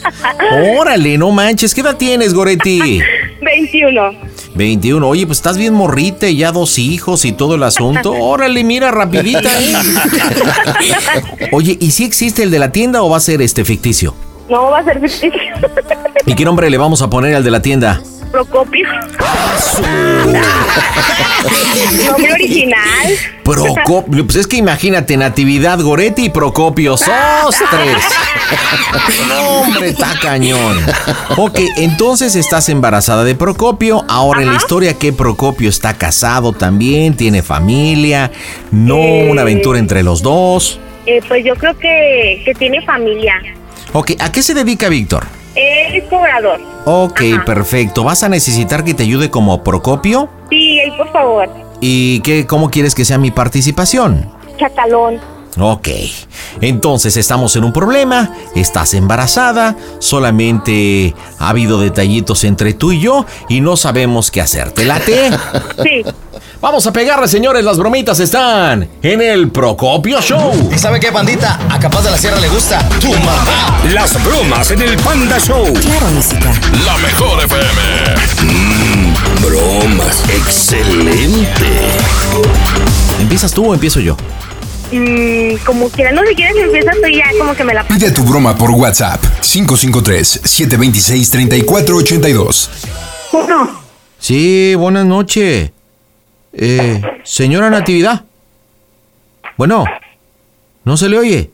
Órale, no manches, ¿qué edad tienes, Goretti? 21. 21. Oye, pues estás bien morrita y ya dos hijos y todo el asunto. Órale, mira, rapidita. Oye, ¿y si existe el de la tienda o va a ser este ficticio? No, va a ser ficticio. ¿Y qué nombre le vamos a poner al de la tienda? Procopio. Nombre original. Procopio. Pues es que imagínate, Natividad Goretti y Procopio. ¡Sostres! No, hombre, está cañón. Ok, entonces estás embarazada de Procopio. Ahora en la historia que Procopio está casado también, tiene familia. No una aventura entre los dos. Eh, pues yo creo que, que tiene familia. Ok, ¿a qué se dedica Víctor? Es cobrador. Ok, perfecto. ¿Vas a necesitar que te ayude como Procopio? Sí, ahí por favor. ¿Y qué, cómo quieres que sea mi participación? Chacalón. Ok, entonces estamos en un problema, estás embarazada, solamente ha habido detallitos entre tú y yo y no sabemos qué hacer. ¿Te late? Sí. Vamos a pegarle, señores, las bromitas están en el Procopio Show. ¿Y sabe qué, bandita? A Capaz de la Sierra le gusta tu mamá. Las bromas en el Panda Show. Claro, música. La mejor FM. Mmm, bromas. Excelente. ¿Empiezas tú o empiezo yo? Mm, como quiera, no si quieres empieza tú ya como que me la Pide tu broma por WhatsApp 553-726-3482. Uno. Sí, buenas noches. Eh, señora Natividad. Bueno, ¿no se le oye?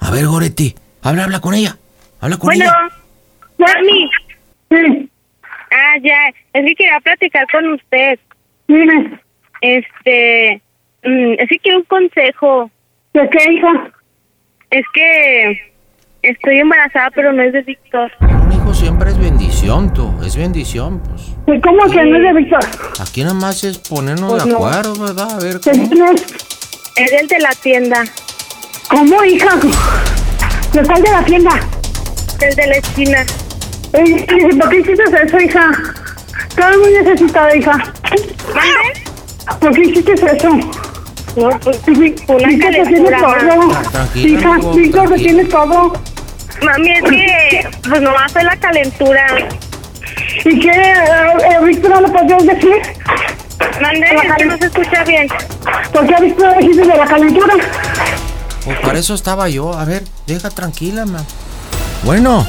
A ver, Goretti, habla, habla con ella. Habla con Bueno, ella. Mami. Ah, ya. Es que quería platicar con usted. Este. mm, es que quiero un consejo. ¿De qué, hija? Es que. Estoy embarazada, pero no es de Víctor. Un hijo siempre es bendición, tú. Es bendición, pues. ¿Cómo que no es de Víctor? Aquí nada más es ponernos Pues de no. acuerdo, ¿verdad? A ver. ¿Quién ¿cómo? es? El de la tienda. ¿Cómo, hija? ¿De cuál de la tienda? El de la esquina. ¿Por qué hiciste eso, hija? Estaba muy necesitada, hija. ¿Mande? ¿Por qué hiciste eso? No, pues una te tienes todo. Tranquila, Hija, Víctor, tienes todo. Mami, es que pues nomás fue la calentura. ¿Y qué, eh, eh, Víctor, no lo podías decir? Mande, es que no se escucha bien. ¿Por qué Víctor dijiste de la calentura? Pues para eso estaba yo. A ver, deja tranquila, ma. Bueno,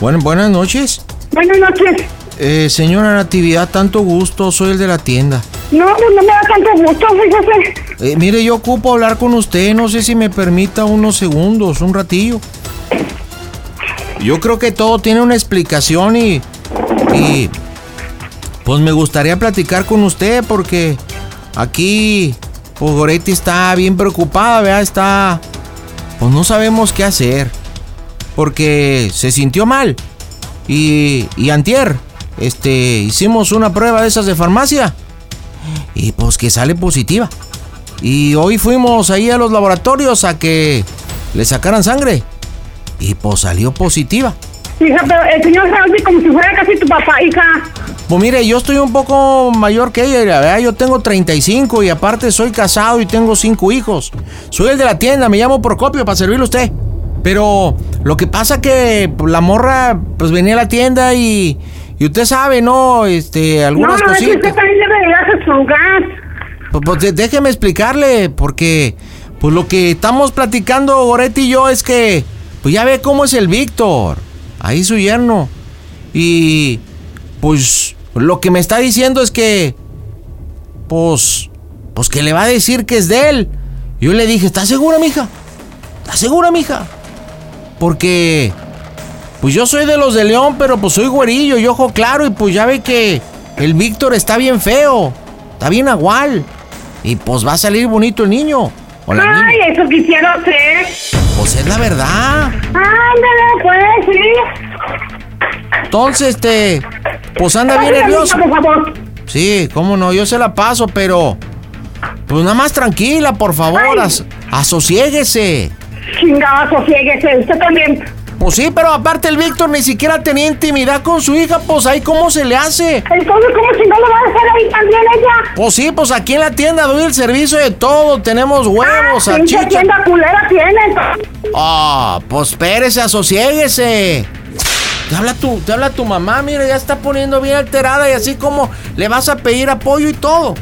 bueno buenas noches. Buenas noches. Eh, señora Natividad, tanto gusto. Soy el de la tienda. No, pues no me da tanto gusto, fíjese. Eh, mire, yo ocupo hablar con usted. No sé si me permita unos segundos, un ratillo. Yo creo que todo tiene una explicación y. Y. Pues me gustaría platicar con usted porque aquí. Pues Goretti está bien preocupada, ¿verdad? Está. Pues no sabemos qué hacer. Porque se sintió mal. Y. Y antier. Este. Hicimos una prueba de esas de farmacia. Y pues que sale positiva. Y hoy fuimos ahí a los laboratorios a que le sacaran sangre. Y pues salió positiva. Hija, pero el señor Salvi como si fuera casi tu papá, hija. Pues mire, yo estoy un poco mayor que ella, la verdad, yo tengo 35 y aparte soy casado y tengo cinco hijos. Soy el de la tienda, me llamo Procopio para servirle a usted. Pero lo que pasa que pues, la morra pues venía a la tienda y, y usted sabe, ¿no? Este, algunas no, no, es que cositas. usted también debe de darse su lugar. Pues, pues, déjeme explicarle, porque pues lo que estamos platicando Goretti y yo es que pues ya ve cómo es el Víctor, ahí su yerno. Y pues lo que me está diciendo es que pues pues que le va a decir que es de él. Yo le dije, ¿estás segura, mija? ¿Estás segura, mija? Porque pues yo soy de los de León, pero pues soy güerillo y ojo claro y pues ya ve que el Víctor está bien feo, está bien agual. Y pues va a salir bonito el niño. O la niña. Ay, eso quisiera hacer. Pues es la verdad. Ándale, pues, sí. Entonces, este, pues anda bien nervioso. Por favor. Sí, cómo no, yo se la paso, pero pues nada más tranquila, por favor, as- asosiéguese. Chingada, sosiéguese. Usted también. Pues sí, pero aparte el Víctor ni siquiera tenía intimidad con su hija, pues ahí cómo se le hace. Entonces, ¿cómo chingado va a hacer ahí también ella? Pues sí, pues aquí en la tienda doy el servicio de todo, tenemos huevos, Ah, salchicha. tienda culera tiene. Ah, pues espérese, asosiéguese. Te habla tu, te habla tu mamá, mira, ya está poniendo bien alterada y así como le vas a pedir apoyo y todo.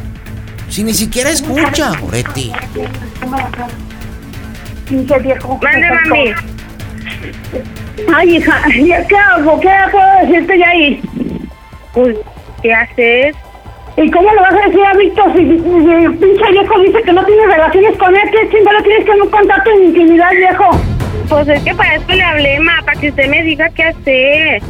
Si ni siquiera escucha, viejo. Mande, mami. Ay, hija, ¿ya ¿qué hago? ¿Qué puedo decirte ya ahí? Pues, ¿qué haces? ¿Y cómo le vas a decir a Víctor si, si- si el pinche viejo dice que no tiene relaciones con él? ¿Qué chingado tienes que no contacto en intimidad, viejo? Pues es que para esto le hablé, ma, para que usted me diga qué hacer.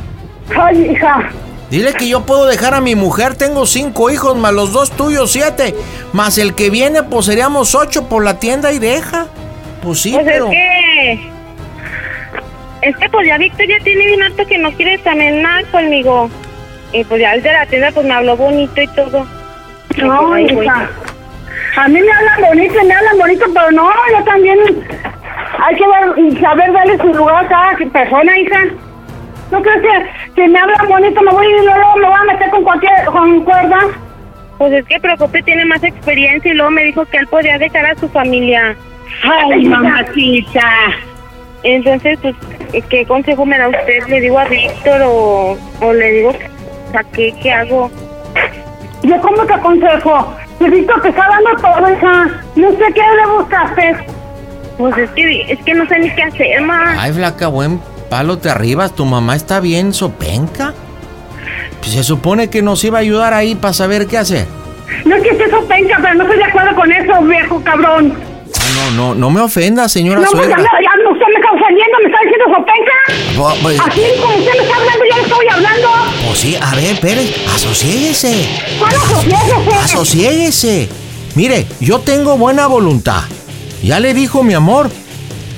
Ay, hija. Dile que yo puedo dejar a mi mujer, tengo cinco hijos, más los dos tuyos, siete. Más el que viene, pues seríamos ocho por la tienda y deja. Pues sí, Pues pero... es que... Es que pues ya Víctor ya tiene bien harto que no quiere también nada conmigo. Y pues ya el de la tienda pues me habló bonito y todo. No, hija. A mí me hablan bonito me hablan bonito, pero no, yo también hay que dar, saber darle su lugar a cada persona, hija. ¿No crees que si me hablan bonito me voy y luego me voy a meter con cualquier con cuerda? Pues es que Procope tiene más experiencia y luego me dijo que él podía dejar a su familia. Ay, mamacita. Entonces, pues, ¿qué consejo me da usted? ¿Le digo a Víctor o, o le digo, sea, ¿qué, qué hago? ¿Yo cómo te aconsejo? Si Víctor te está dando todo, hija. No sé qué le buscaste. Pues es que, es que no sé ni qué hacer, ma. Ay, flaca, buen palo te arribas. ¿Tu mamá está bien sopenca? Pues se supone que nos iba a ayudar ahí para saber qué hacer. No es que esté sopenca, pero no estoy de acuerdo con eso, viejo cabrón. No, no, no me ofenda, señora No, pues ya, suegra. ya no, usted me está ofendiendo, me está diciendo sopenca. Bu- Así como usted me está hablando, yo le estoy hablando. Pues sí, a ver, espere, asosiéguese. ¿Cuál asociéguese? Asosiéguese. Mire, yo tengo buena voluntad. Ya le dijo mi amor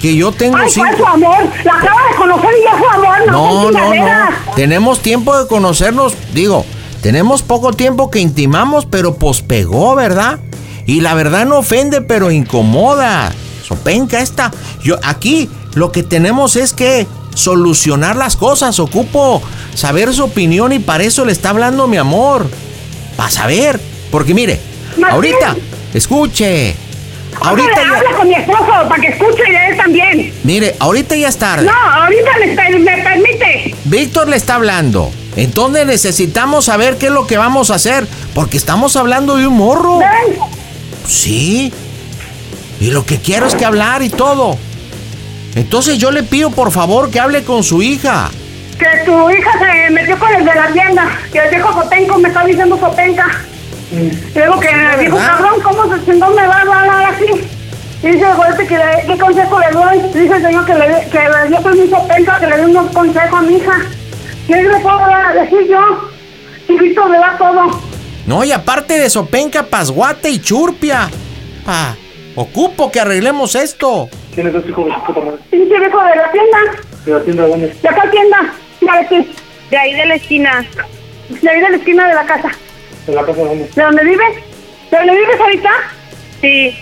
que yo tengo Ay, cinco. ¿cuál su amor? La acaba de conocer y ya su amor, no, No, no, no. Tenemos tiempo de conocernos. Digo, tenemos poco tiempo que intimamos, pero pues pegó, ¿verdad? Y la verdad no ofende, pero incomoda. Sopenca esta. Yo aquí lo que tenemos es que solucionar las cosas. Ocupo saber su opinión y para eso le está hablando mi amor. Para saber. Porque mire, Martín. ahorita, escuche. Ahorita ya. habla con mi esposo para que escuche y él también. Mire, ahorita ya es tarde. No, ahorita me permite. Víctor le está hablando. Entonces necesitamos saber qué es lo que vamos a hacer. Porque estamos hablando de un morro. ¿Ven? Sí. Y lo que quiero es que hablar y todo. Entonces yo le pido por favor que hable con su hija. Que tu hija se metió con el de la tienda. Que el viejo Sopenco me está diciendo Sopenca. Luego que la dijo, cabrón, ¿cómo se chingón me va a hablar así? Y dice el golpe que le, ¿qué consejo le doy? Dice el señor que le, que le dio permiso a que le dé unos consejos a mi hija. ¿Qué le puedo dar- decir yo? Y Víctor me da todo. No, y aparte de Sopenca, Pasguate y Churpia. Pa, ocupo que arreglemos esto. Tienes dos hijos de su puta madre. Pinche viejo de la tienda. ¿De la tienda dónde? ¿De acá tienda? De aquí. De ahí de la esquina. De ahí de la esquina de la casa. ¿De la casa dónde? ¿De dónde vives? ¿De dónde vives ahorita? Sí.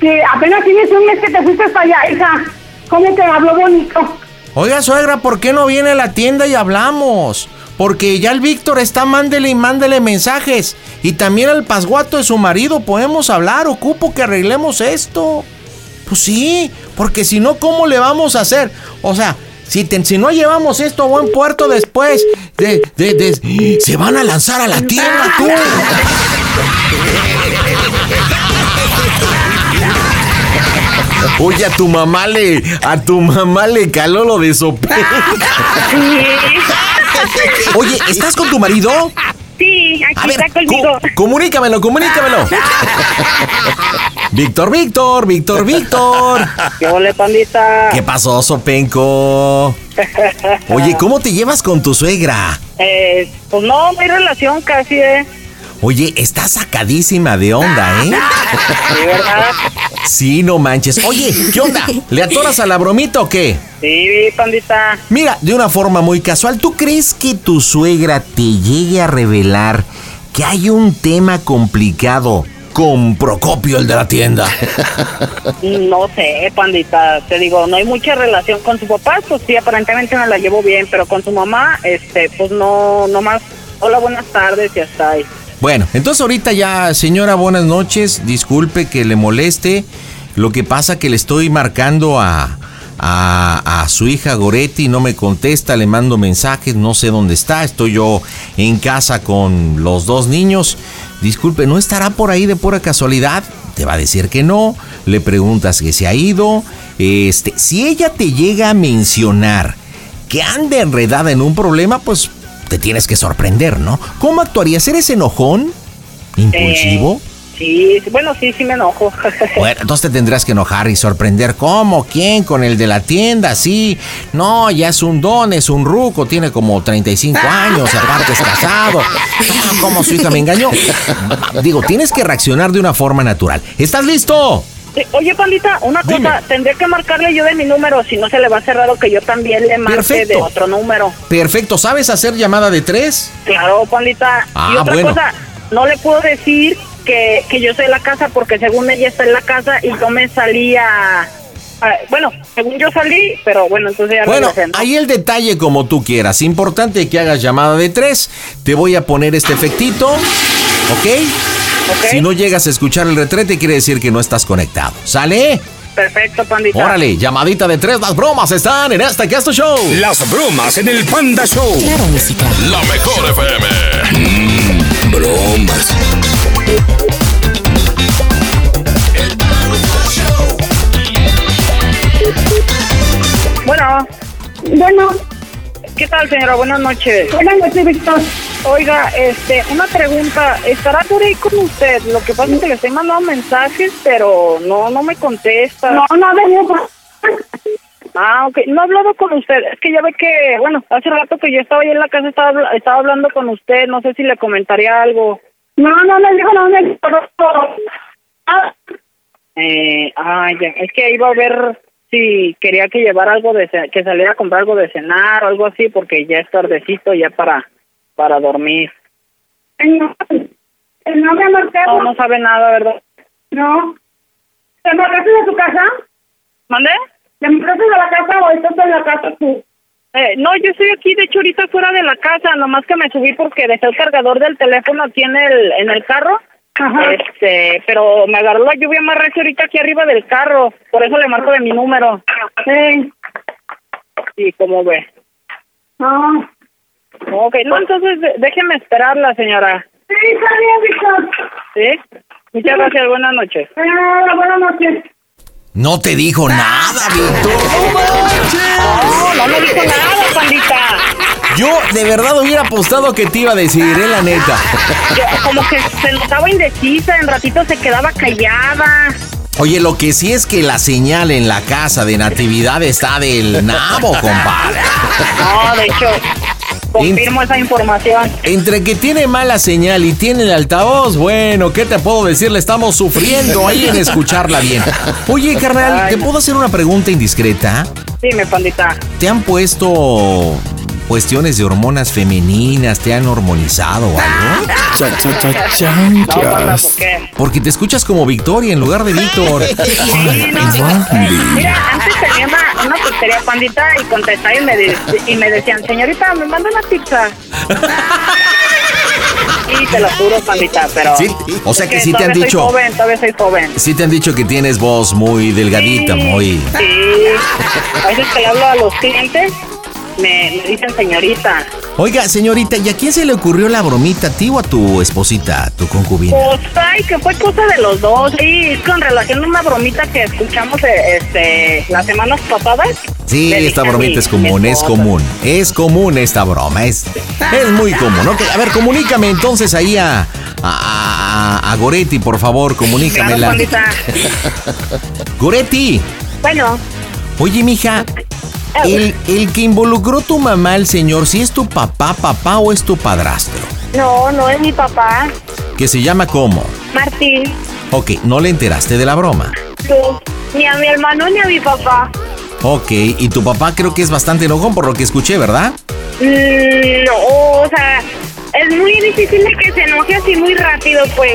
Que apenas tienes un mes que te fuiste para allá, hija. ¿Cómo te habló bonito? Oiga, suegra, ¿por qué no viene a la tienda y hablamos? Porque ya el Víctor está mándele y mándele mensajes. Y también al pasguato de su marido podemos hablar. Ocupo que arreglemos esto. Pues sí, porque si no, ¿cómo le vamos a hacer? O sea, si, te- si no llevamos esto a buen puerto después, de, de- de- se van a lanzar a la tierra, tú. Oye, a tu mamá le, a tu mamá le caló lo de sope. Oye, ¿estás con tu marido? Sí, aquí ver, está conmigo. co- comunícamelo, comunícamelo. Víctor, Víctor, Víctor, Víctor. ¿Qué ole, pandita? ¿Qué pasó, Sopenco? Oye, ¿cómo te llevas con tu suegra? Eh, pues no, no hay relación casi, ¿eh? Oye, está sacadísima de onda, ¿eh? Sí, ¿verdad? Sí, no manches. Oye, ¿qué onda? ¿Le atoras a la bromita o qué? Sí, pandita. Mira, de una forma muy casual, ¿tú crees que tu suegra te llegue a revelar que hay un tema complicado con Procopio, el de la tienda? No sé, pandita. Te digo, no hay mucha relación con su papá, pues sí, aparentemente me la llevo bien, pero con su mamá, este, pues no, no más. Hola, buenas tardes y hasta ahí. Bueno, entonces ahorita ya, señora, buenas noches. Disculpe que le moleste. Lo que pasa que le estoy marcando a, a, su hija Goretti, no me contesta, le mando mensajes, no sé dónde está. Estoy yo en casa con los dos niños. Disculpe, ¿no estará por ahí de pura casualidad? Te va a decir que no. Le preguntas que se ha ido. Este, si ella te llega a mencionar que anda enredada en un problema, pues te tienes que sorprender, ¿no? ¿Cómo actuarías? ¿Eres enojón? ¿Impulsivo? Sí, sí, bueno, sí, sí me enojo. Bueno, entonces te tendrás que enojar y sorprender. ¿Cómo? ¿Quién? ¿Con el de la tienda? Sí. No, ya es un don, es un ruco, tiene como 35 años, aparte es casado. Ah, ¿Cómo su hija me engañó? Digo, tienes que reaccionar de una forma natural. ¿Estás listo? Sí, Oye, pandita, una cosa, tendría que marcarle yo de mi número, si no se le va a hacer raro que yo también le marque Perfecto. de otro número. Perfecto. ¿Sabes hacer llamada de tres? Claro, pandita. Ah, y otra bueno. cosa, no le puedo decir que, que yo soy la casa porque según ella está en la casa y yo me salía... ah, bueno, según yo salí, pero bueno, entonces ya Bueno, regresé, ¿no? ahí el detalle como tú quieras. Importante que hagas llamada de tres. Te voy a poner este efectito. ¿Ok? Si no llegas a escuchar el retrete, quiere decir que no estás conectado. ¿Sale? Perfecto, pandita. Órale, llamadita de tres. Las bromas están en este Casto Show. Las bromas en el Panda Show. Claro, música. La mejor FM. Mm, bromas. Bueno. Bueno. ¿Qué tal, señora? Buenas noches. Buenas noches, Víctor. Oiga, este, una pregunta. ¿Estará por ahí con usted? Lo que pasa es que le estoy mandando mensajes, pero no, no me contesta. No, no ha venido Ah, ok. No he hablado con usted. Es que ya ve que, bueno, hace rato que yo estaba ahí en la casa, estaba, estaba hablando con usted. No sé si le comentaría algo. No, no me dijo, no me Eh, ah, ya. Es que iba a ver si quería que llevara algo de que saliera a comprar algo de cenar o algo así porque ya es tardecito ya para para dormir. No, no me No, no sabe nada, ¿verdad? No. ¿Te marcaste de tu casa? ¿Mande? ¿Te marcaste de la casa o estás en la casa tú? Eh, no, yo estoy aquí, de hecho, ahorita fuera de la casa, nomás que me subí porque dejé el cargador del teléfono aquí en el, en el carro. Este, pero me agarró la lluvia más recia ahorita aquí arriba del carro, por eso le marco de mi número. Sí. Sí, ¿cómo ve? No. Ok, no, entonces déjeme esperarla, señora. Sí, está bien, Víctor. ¿Sí? Muchas gracias, buenas noches. buenas noches. No te dijo nada, Víctor. No, no me dijo nada, pandita. Yo de verdad hubiera apostado que te iba a decir, eh, la neta. Yo, como que se notaba indecisa, en ratito se quedaba callada. Oye, lo que sí es que la señal en la casa de Natividad está del nabo, compadre. No, de hecho, confirmo esa información. Entre que tiene mala señal y tiene el altavoz, bueno, ¿qué te puedo decir? Le estamos sufriendo ahí en escucharla bien. Oye, carnal, ¿te puedo hacer una pregunta indiscreta? Dime, pandita. ¿Te han puesto cuestiones de hormonas femeninas? ¿Te han hormonizado o algo? Cha, cha, cha, chanclas. ¿por qué? Porque te escuchas como Victoria en lugar de Víctor. Mira, antes tenía una, una pizzería pandita y contestaba y me, de- y me decían, señorita, me manda una pizza. Y te lo juro, pandita, pero... Sí, o sea que sí te han dicho- Soy joven, todavía soy joven. Sí te han dicho que tienes voz muy delgadita, muy... Sí. A veces que le hablo a los clientes me, me dicen señorita. Oiga, señorita, ¿y a quién se le ocurrió la bromita, a ti o a tu esposita, a tu concubina? Pues, ay, que fue cosa de los dos. Sí, con relación a una bromita que escuchamos eh, este, las semanas pasadas. Sí, Le esta bromita mi- es común, es común. Es común esta broma, es, es muy común. Ok, a ver, comunícame entonces ahí a, a, a- Goretti, por favor, Claro, comunícamela. Juanita. Goretti, Bueno, oye, mija, el, el que involucró tu mamá, el señor, si es tu papá, papá o es tu padrastro, no, no es mi papá. que se llama cómo. Martín, Ok, no le enteraste de la broma. tú, ni a mi hermano ni a mi papá. Ok, y tu papá creo que es bastante enojón por lo que escuché, ¿verdad? Mm, no, o sea, es muy difícil de que se enoje así muy rápido, pues.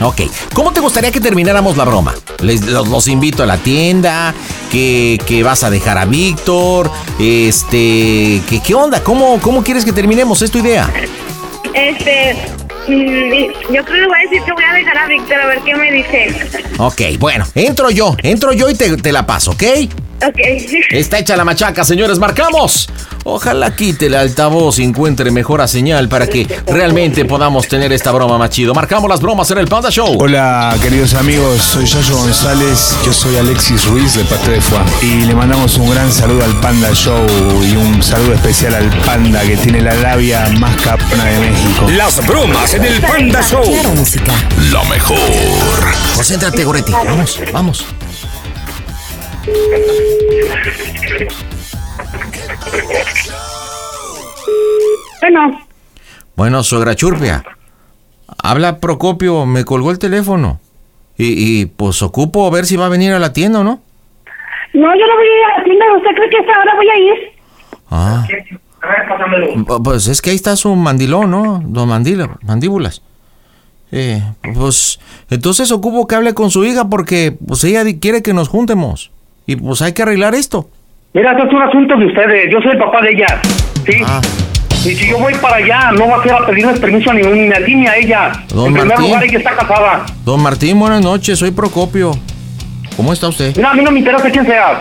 Ok, ¿cómo te gustaría que termináramos la broma? Les, los, los invito a la tienda, que, que vas a dejar a Víctor, este, que, ¿qué onda? ¿Cómo, ¿Cómo quieres que terminemos? ¿Es tu idea? Este, mm, yo creo que voy a decir que voy a dejar a Víctor a ver qué me dice. Ok, bueno, entro yo, entro yo y te, te la paso, ¿ok? Ok. Está hecha la machaca, señores, marcamos. Ojalá quite el altavoz y encuentre mejor señal para que realmente podamos tener esta broma más chido. Marcamos las bromas en el Panda Show. Hola queridos amigos, soy Yayo González, yo soy Alexis Ruiz de Fuá y le mandamos un gran saludo al Panda Show y un saludo especial al Panda que tiene la labia más capona de México. Las bromas en el Panda Show. música. Lo mejor. Concéntrate, Goretti. Vamos, vamos. Bueno, Bueno, suegra Churpia. Habla Procopio, me colgó el teléfono. Y, y, pues ocupo ver si va a venir a la tienda o no. no, yo no voy a ir a la tienda. ¿Usted cree que a esta hora voy a ir? Ah. Pu- Pues es que ahí está su mandilón, ¿no? Don Mandila, mandíbulas. Eh, pues entonces ocupo que hable con su hija porque pues ella quiere que nos juntemos. Y pues hay que arreglar esto. Mira, esto es un asunto de ustedes. Yo soy el papá de ella. ¿Sí? Ah. Y si yo voy para allá, no va a ser a pedirles permiso a ti ni a ella. Don en primer lugar, ella está casada. Don Martín, buenas noches, soy Procopio. ¿Cómo está usted? Mira, a mí no me interesa quién sea.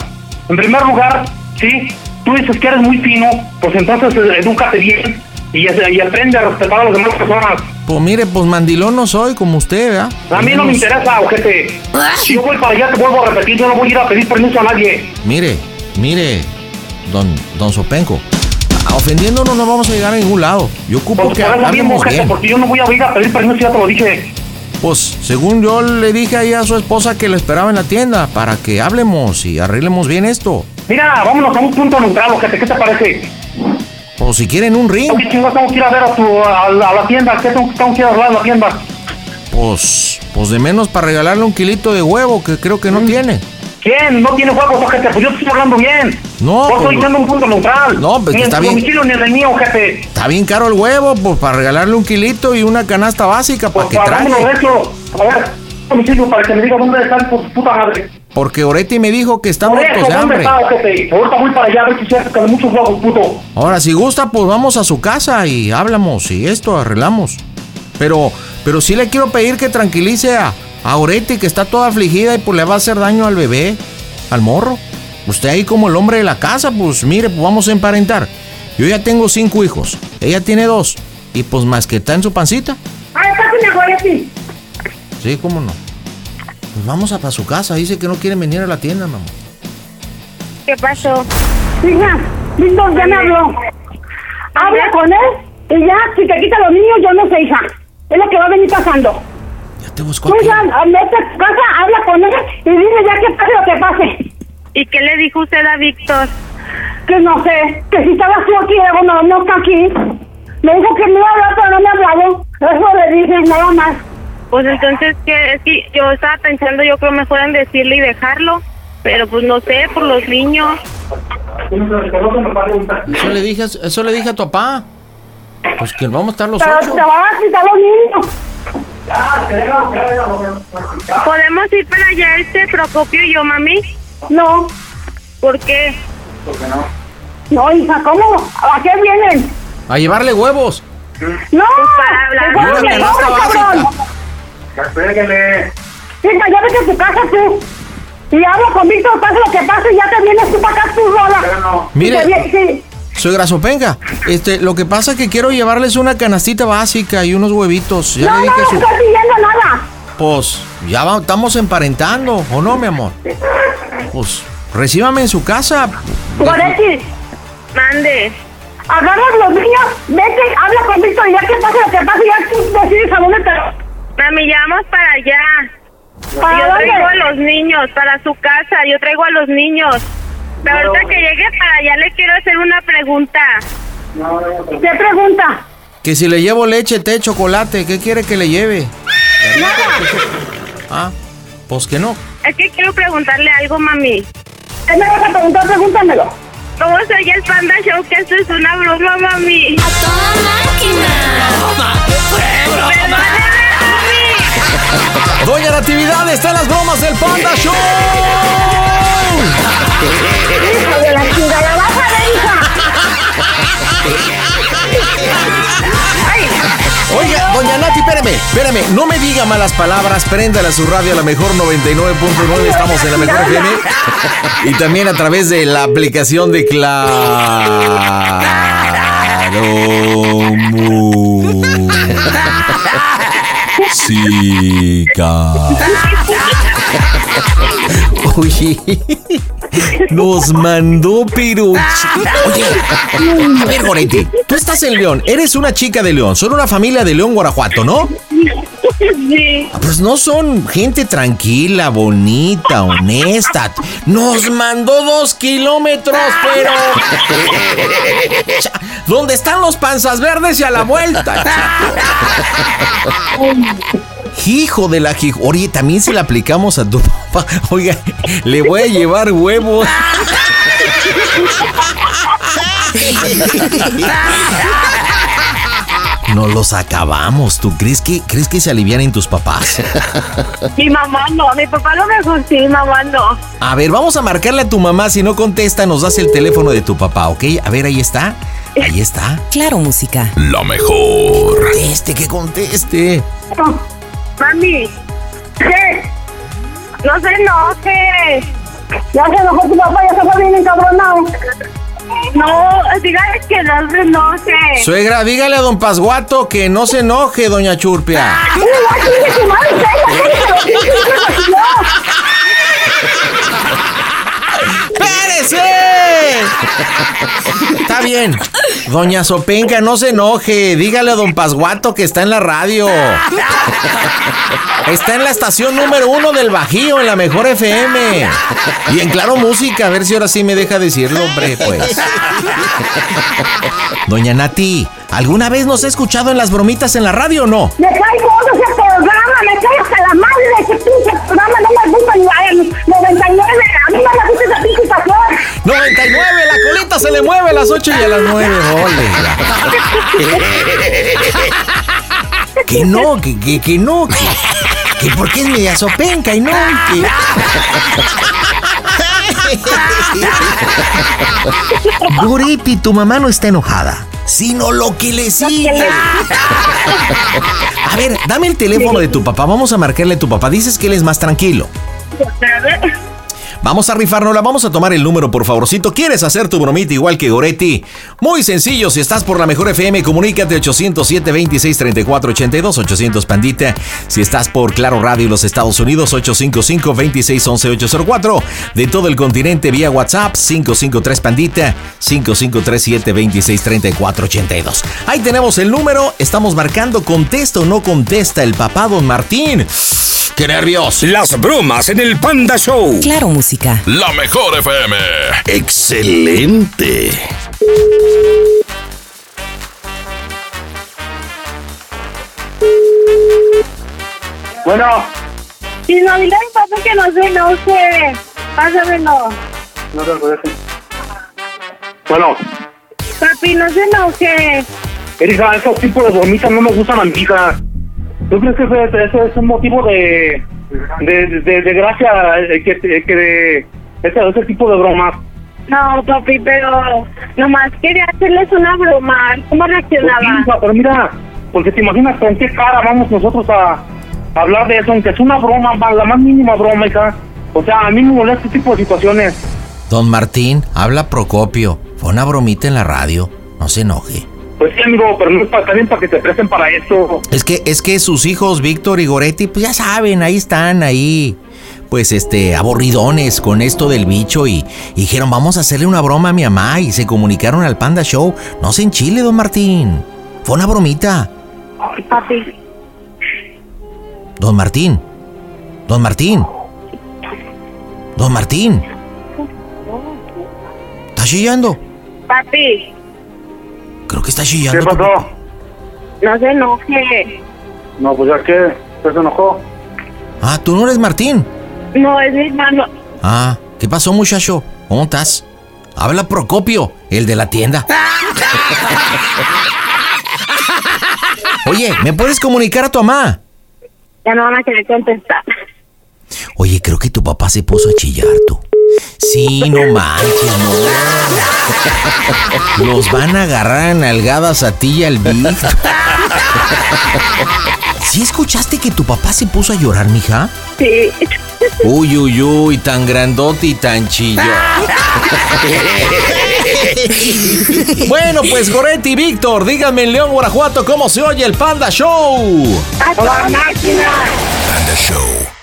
En primer lugar, sí, tú dices que eres muy fino, pues entonces eh, edúcate bien y, y aprende a respetar a las demás personas. Pues mire, pues mandilón no soy como usted, ¿verdad? A mí no me interesa, ojete. Si yo voy para allá, te vuelvo a repetir, yo no voy a ir a pedir permiso a nadie. Mire, mire, don, don Sopenco. Ofendiéndonos no vamos a llegar a ningún lado. Yo ocupo Pues que mismo, hablemos ojete, bien. porque yo no voy a ir a pedir permiso, ya te lo dije. Pues según yo le dije ahí a su esposa que lo esperaba en la tienda para que hablemos y arreglemos bien esto. Mira, vámonos a un punto neutral, ojete, ¿qué te parece? Pues si quieren un ring, ¿Qué chingados tengo que ir a ver a, tu, a, la- a la tienda? ¿Qué tengo, tengo que ir a hablar a la tienda? pues, pues de menos para regalarle un kilito de huevo que creo que no Mm. tiene. ¿Quién? No tiene juegos, ojete, pues yo te estoy hablando bien. No, Yo pues- estoy diciendo un punto neutral. No, pues ni está en tu bien. domicilio ni en el mío, ojete. Está bien caro el huevo, pues para regalarle un kilito y una canasta básica para que eso. A ver, domicilio para que me diga dónde están por su puta madre. Porque Oretti me dijo que está Por muerto eso, de ¿dónde hambre. Ahorita voy para allá a ver si se muchos puto. Ahora, si gusta, pues vamos a su casa y hablamos y esto arreglamos. Pero, pero sí le quiero pedir que tranquilice a, a Oreti, que está toda afligida y pues le va a hacer daño al bebé, al morro. Usted ahí como el hombre de la casa, pues mire, pues vamos a emparentar. Yo ya tengo cinco hijos, ella tiene dos. Y pues más que está en su pancita. Ay, pásame a Goretti. Sí, cómo no. Pues vamos a, para su casa, dice que no quieren venir a la tienda, mamá. ¿Qué pasó? Hija, Víctor ya me habló. Habla con él y ya, si te quita los niños, yo no sé, hija. Es lo que va a venir pasando. Ya te busco Tú ya, vete a tu casa, habla con él y dile ya que pase lo que pase. ¿Y qué le dijo usted a Víctor? Que no sé, que si estabas tú aquí, luego no, no está aquí. Me dijo que me iba a hablar, pero no me ha hablado. Eso le dije, nada más. Pues entonces, ¿qué? Es que yo estaba pensando, yo creo mejor en decirle y dejarlo. Pero pues no sé, por los niños. Eso le dije, a- eso le dije a tu papá. Pues que vamos a estar los Pero ocho. te van a quitar los niños. ¿Podemos ir para allá este Procopio y yo, mami? No. ¿Por qué? No, hija, ¿cómo? ¿A qué vienen? A llevarle huevos. No, para hablar. ¡Que de Pégale. Hija, ya vete a tu casa tú. Y hablo con Víctor, pase lo que pase, y ya te vienes tú para acá tú sola. Mire. Y te vie- sí. Suegra Sopenga, este, lo que pasa es que quiero llevarles una canastita básica y unos huevitos. Ya no, le no, dije no su- estoy pidiendo nada. Pues, ya va- estamos emparentando, ¿o no, mi amor? Pues, recíbame en su casa. Goretti, Mande. agarras los niños, vete, habla con Víctor y ya que pase lo que pase, ya tú decides a dónde te... Mami, ya vamos para allá. ¿Para yo dónde? traigo a los niños, para su casa, yo traigo a los niños. Pero ahorita que llegue para allá le quiero hacer una pregunta. ¿Qué pregunta? Que si le llevo leche, té, chocolate, ¿qué quiere que le lleve? Ah, pues que no. Es que quiero preguntarle algo, mami. ¿Qué me vas a preguntar? Pregúntamelo. ¿Cómo se oye el Panda Show? Que esto es una broma, mami. ¡A toda máquina! Doña Natividad está en las bromas del Panda Show. Hijo de la chingada, vas a ver, hija. Oiga, doña Nati, espérame, espérame, no me diga malas palabras, préndala a su radio a la mejor 99.9, estamos en la mejor FM. Y también a través de la aplicación de Claro. Música. Oye, nos mandó pero... Oye, a ver, Goretti, tú estás en León, eres una chica de León, son una familia de León, Guanajuato, ¿no? Sí. Pues no son gente tranquila, bonita, honesta. Nos mandó dos kilómetros, pero... ¿Dónde están los panzas verdes y a la vuelta? Hijo de la hijo. Oye, también se la aplicamos a tu papá. Oiga, le voy a llevar huevos. No los acabamos. ¿Tú crees que crees que se alivianen tus papás? Mi mamá no, mi papá lo mejor sí, mi mamá no. A ver, vamos a marcarle a tu mamá. Si no contesta, nos das el teléfono de tu papá, ¿ok? A ver, ahí está. Ahí está. Claro, música. La mejor. Conteste, que conteste. Mami, ¿qué? No se enoje. Ya se enojó tu papá, ya se fue bien encabronado. No, dígale que no se enoje. Suegra, dígale a don Pasguato que no se enoje, doña Churpia. ¡Espérese! Está bien. Doña Sopenca, no se enoje. Dígale a don Pasguato que está en la radio. Está en la estación número uno del Bajío, en la mejor FM. Y en Claro Música, a ver si ahora sí me deja decirlo, hombre, pues. Doña Nati, ¿alguna vez nos ha escuchado en las bromitas en la radio o no? Me cae ese programa, me cae hasta la madre de pinche programa, no me gusta ni el 99, 99, la colita se le mueve a las 8 y a las 9. Ole. Que no, que, que, que no, que, que porque es media sopenca y no, que... Goretti, tu mamá no está enojada, sino lo que le sigue. A ver, dame el teléfono de tu papá, vamos a marcarle a tu papá. Dices que él es más tranquilo. Vamos a rifárnosla, vamos a tomar el número, por favorcito. ¿Quieres hacer tu bromita igual que Goretti? Muy sencillo, si estás por la mejor FM, comunícate 807 26 34 82 800 Pandita. Si estás por Claro Radio los Estados Unidos, 855 26 11 804. De todo el continente vía WhatsApp, 553 Pandita, 5537 26 34 82. Ahí tenemos el número, estamos marcando, contesta o no contesta el papá Don Martín. ¡Qué nervios! Las bromas en el Panda Show. Claro, música. La mejor FM. Excelente. Bueno. Y no, dile a mi papá que no se enoje. Pásamelo. No te acuerdas. Bueno, Papi, no se enoje. Erika, esos tipos de bromitas no me gustan a mi hija. ¿Tú crees que ese es un motivo de, de, de, de gracia eh, que, que de ese, ese tipo de bromas? No, papi, pero nomás quería hacerles una broma. ¿Cómo Pues sí, reaccionaba? hija, pero mira, porque te imaginas con qué cara vamos nosotros a, a hablar de eso, aunque es una broma, la más mínima broma, hija. O sea, a mí me molesta este tipo de situaciones. Don Martín, habla Procopio. Fue una bromita en la radio. No se enoje. Pues sí, amigo, pero no es para, también para que te presten para esto. Es que, es que sus hijos, Víctor y Goretti, pues ya saben, ahí están, ahí. Pues este, aburridones con esto del bicho y, y dijeron, vamos a hacerle una broma a mi mamá y se comunicaron al Panda Show. No se enchile, don Martín. Fue una bromita. Ay, papi. Don Martín. Don Martín. Don Martín. ¿Está chillando? Papi, Creo que está ¿Qué chillando. pasó? no se enoje. No, pues ya que se enojó. Ah, tú no eres Martín. No, es mi hermano. Ah, ¿qué pasó, muchacho? ¿Cómo estás? Habla Procopio, el de la tienda. Oye, ¿me puedes comunicar a tu mamá? Ya no van a querer contestar. Oye, creo que tu papá se puso a chillar, tú. Sí, no manches, no. Los van a agarrar a nalgadas a ti y al Víctor. ¿Sí escuchaste que tu papá se puso a llorar, mija? Sí. Uy, uy, uy, tan grandote y tan chillo. bueno, pues Goretti y Víctor, díganme en León, Guanajuato, cómo se oye el Panda Show. ¡A máquina! Panda Show.